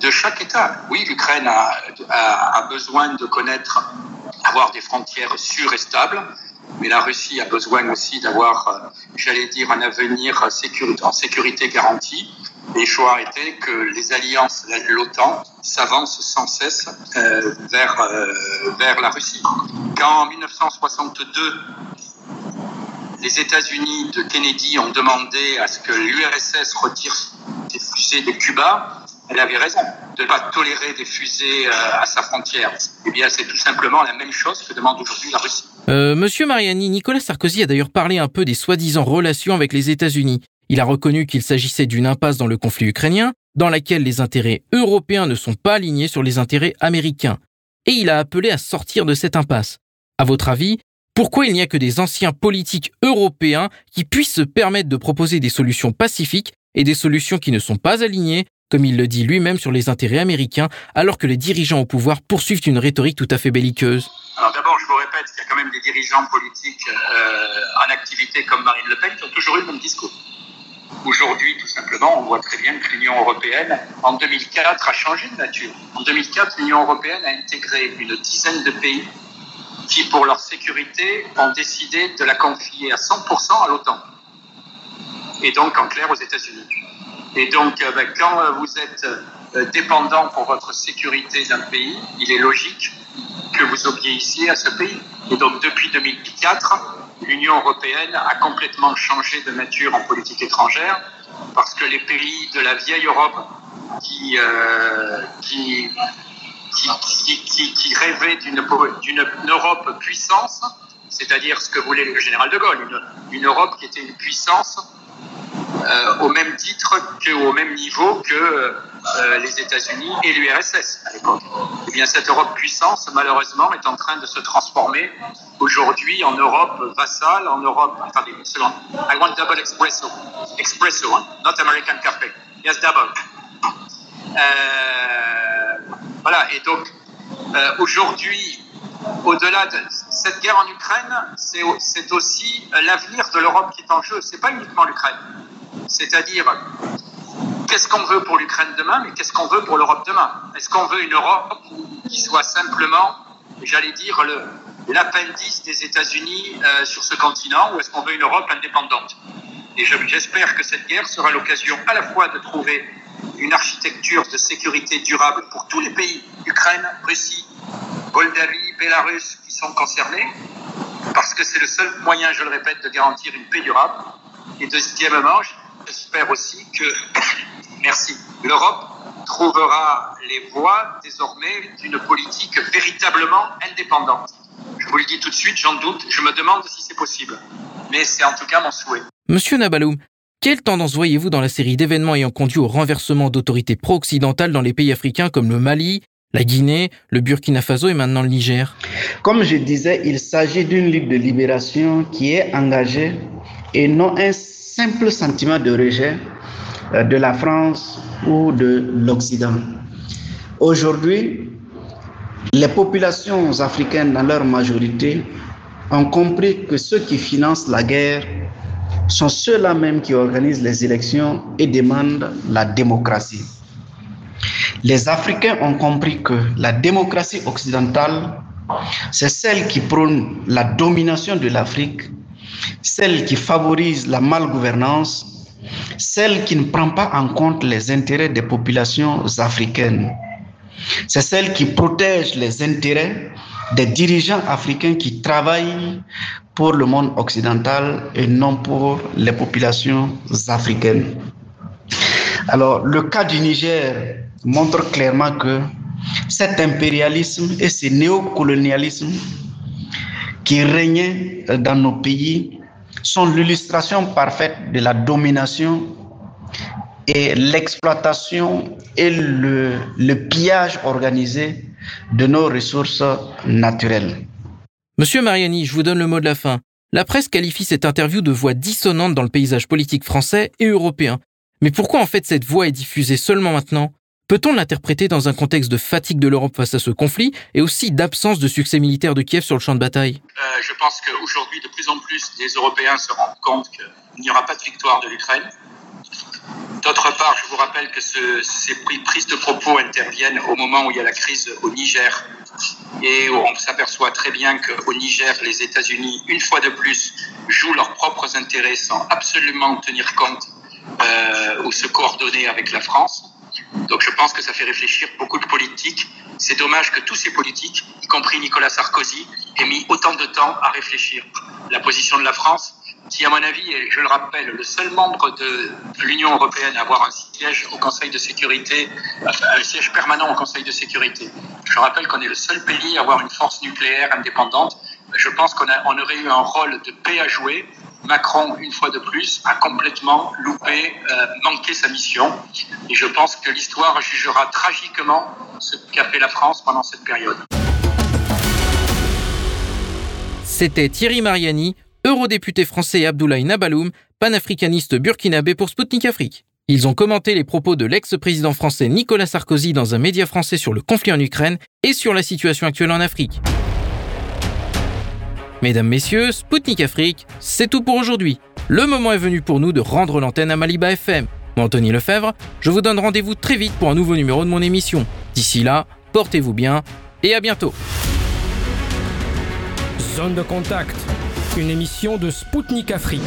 de chaque État. Oui, l'Ukraine a, a, besoin de connaître, avoir des frontières sûres et stables, mais la Russie a besoin aussi d'avoir, euh, j'allais dire, un avenir en sécurité garantie. Et le choix a été que les alliances, l'OTAN, s'avancent sans cesse euh, vers, euh, vers la Russie. Quand en 1962, les États-Unis de Kennedy ont demandé à ce que l'URSS retire des fusées de Cuba, elle avait raison de ne pas tolérer des fusées à sa frontière. Eh bien, c'est tout simplement la même chose que demande aujourd'hui la Russie. Euh, Monsieur Mariani, Nicolas Sarkozy a d'ailleurs parlé un peu des soi-disant relations avec les États-Unis. Il a reconnu qu'il s'agissait d'une impasse dans le conflit ukrainien, dans laquelle les intérêts européens ne sont pas alignés sur les intérêts américains. Et il a appelé à sortir de cette impasse. À votre avis, pourquoi il n'y a que des anciens politiques européens qui puissent se permettre de proposer des solutions pacifiques et des solutions qui ne sont pas alignées, comme il le dit lui-même, sur les intérêts américains, alors que les dirigeants au pouvoir poursuivent une rhétorique tout à fait belliqueuse Alors d'abord, je vous répète qu'il y a quand même des dirigeants politiques euh, en activité comme Marine Le Pen qui ont toujours eu le même discours. Aujourd'hui, tout simplement, on voit très bien que l'Union européenne, en 2004, a changé de nature. En 2004, l'Union européenne a intégré une dizaine de pays qui, pour leur sécurité, ont décidé de la confier à 100% à l'OTAN. Et donc, en clair, aux États-Unis. Et donc, euh, ben, quand vous êtes euh, dépendant pour votre sécurité d'un pays, il est logique que vous obéissiez à ce pays. Et donc, depuis 2004, l'Union européenne a complètement changé de nature en politique étrangère parce que les pays de la vieille Europe qui, euh, qui, qui, qui, rêvaient d'une Europe puissance, c'est-à-dire ce que voulait le général de Gaulle, une, une Europe qui était une puissance euh, au même titre qu'au même niveau que euh, les États-Unis et l'URSS à l'époque. Eh bien, cette Europe puissance, malheureusement, est en train de se transformer aujourd'hui en Europe vassale, en Europe. Attendez une seconde. I want double espresso. Espresso, hein? not American café. Yes, double. Euh, voilà, et donc, aujourd'hui, au-delà de cette guerre en Ukraine, c'est aussi l'avenir de l'Europe qui est en jeu. C'est pas uniquement l'Ukraine. C'est-à-dire, qu'est-ce qu'on veut pour l'Ukraine demain, mais qu'est-ce qu'on veut pour l'Europe demain? Est-ce qu'on veut une Europe qui soit simplement, j'allais dire, l'appendice des États-Unis euh, sur ce continent, ou est-ce qu'on veut une Europe indépendante? Et j'espère que cette guerre sera l'occasion à la fois de trouver une architecture de sécurité durable pour tous les pays, Ukraine, Russie, Moldavie, Bélarus, qui sont concernés, parce que c'est le seul moyen, je le répète, de garantir une paix durable. Et deuxièmement, j'espère aussi que, merci, l'Europe trouvera les voies désormais d'une politique véritablement indépendante. Je vous le dis tout de suite, j'en doute, je me demande si c'est possible. Mais c'est en tout cas mon souhait. Monsieur Nabaloum, quelle tendance voyez-vous dans la série d'événements ayant conduit au renversement d'autorités pro-occidentales dans les pays africains comme le Mali, la Guinée, le Burkina Faso et maintenant le Niger Comme je disais, il s'agit d'une lutte de libération qui est engagée et non un simple sentiment de rejet euh, de la France ou de l'Occident. Aujourd'hui, les populations africaines, dans leur majorité, ont compris que ceux qui financent la guerre sont ceux-là même qui organisent les élections et demandent la démocratie. Les Africains ont compris que la démocratie occidentale, c'est celle qui prône la domination de l'Afrique, celle qui favorise la malgouvernance, celle qui ne prend pas en compte les intérêts des populations africaines. C'est celle qui protège les intérêts des dirigeants africains qui travaillent pour le monde occidental et non pour les populations africaines. Alors, le cas du Niger montre clairement que cet impérialisme et ce néocolonialisme qui régnait dans nos pays sont l'illustration parfaite de la domination et l'exploitation et le, le pillage organisé de nos ressources naturelles. Monsieur Mariani, je vous donne le mot de la fin. La presse qualifie cette interview de voix dissonante dans le paysage politique français et européen. Mais pourquoi en fait cette voix est diffusée seulement maintenant? Peut-on l'interpréter dans un contexte de fatigue de l'Europe face à ce conflit et aussi d'absence de succès militaire de Kiev sur le champ de bataille? Euh, Je pense qu'aujourd'hui, de plus en plus, les Européens se rendent compte qu'il n'y aura pas de victoire de l'Ukraine. D'autre part, je vous rappelle que ce, ces prises de propos interviennent au moment où il y a la crise au Niger et on s'aperçoit très bien qu'au Niger, les États-Unis, une fois de plus, jouent leurs propres intérêts sans absolument tenir compte euh, ou se coordonner avec la France. Donc je pense que ça fait réfléchir beaucoup de politiques. C'est dommage que tous ces politiques, y compris Nicolas Sarkozy, aient mis autant de temps à réfléchir. La position de la France, qui, à mon avis, est, je le rappelle, le seul membre de l'Union européenne à avoir un siège au Conseil de sécurité, un siège permanent au Conseil de sécurité. Je rappelle qu'on est le seul pays à avoir une force nucléaire indépendante. Je pense qu'on on aurait eu un rôle de paix à jouer. Macron, une fois de plus, a complètement loupé, euh, manqué sa mission. Et je pense que l'histoire jugera tragiquement ce qu'a fait la France pendant cette période. C'était Thierry Mariani, eurodéputé français Abdoulaye Nabaloum, panafricaniste burkinabé pour Sputnik Afrique. Ils ont commenté les propos de l'ex-président français Nicolas Sarkozy dans un média français sur le conflit en Ukraine et sur la situation actuelle en Afrique. Mesdames, Messieurs, Sputnik Afrique, c'est tout pour aujourd'hui. Le moment est venu pour nous de rendre l'antenne à Maliba FM. Moi, Anthony Lefebvre, je vous donne rendez-vous très vite pour un nouveau numéro de mon émission. D'ici là, portez-vous bien et à bientôt. Zone de contact, une émission de Spoutnik Afrique.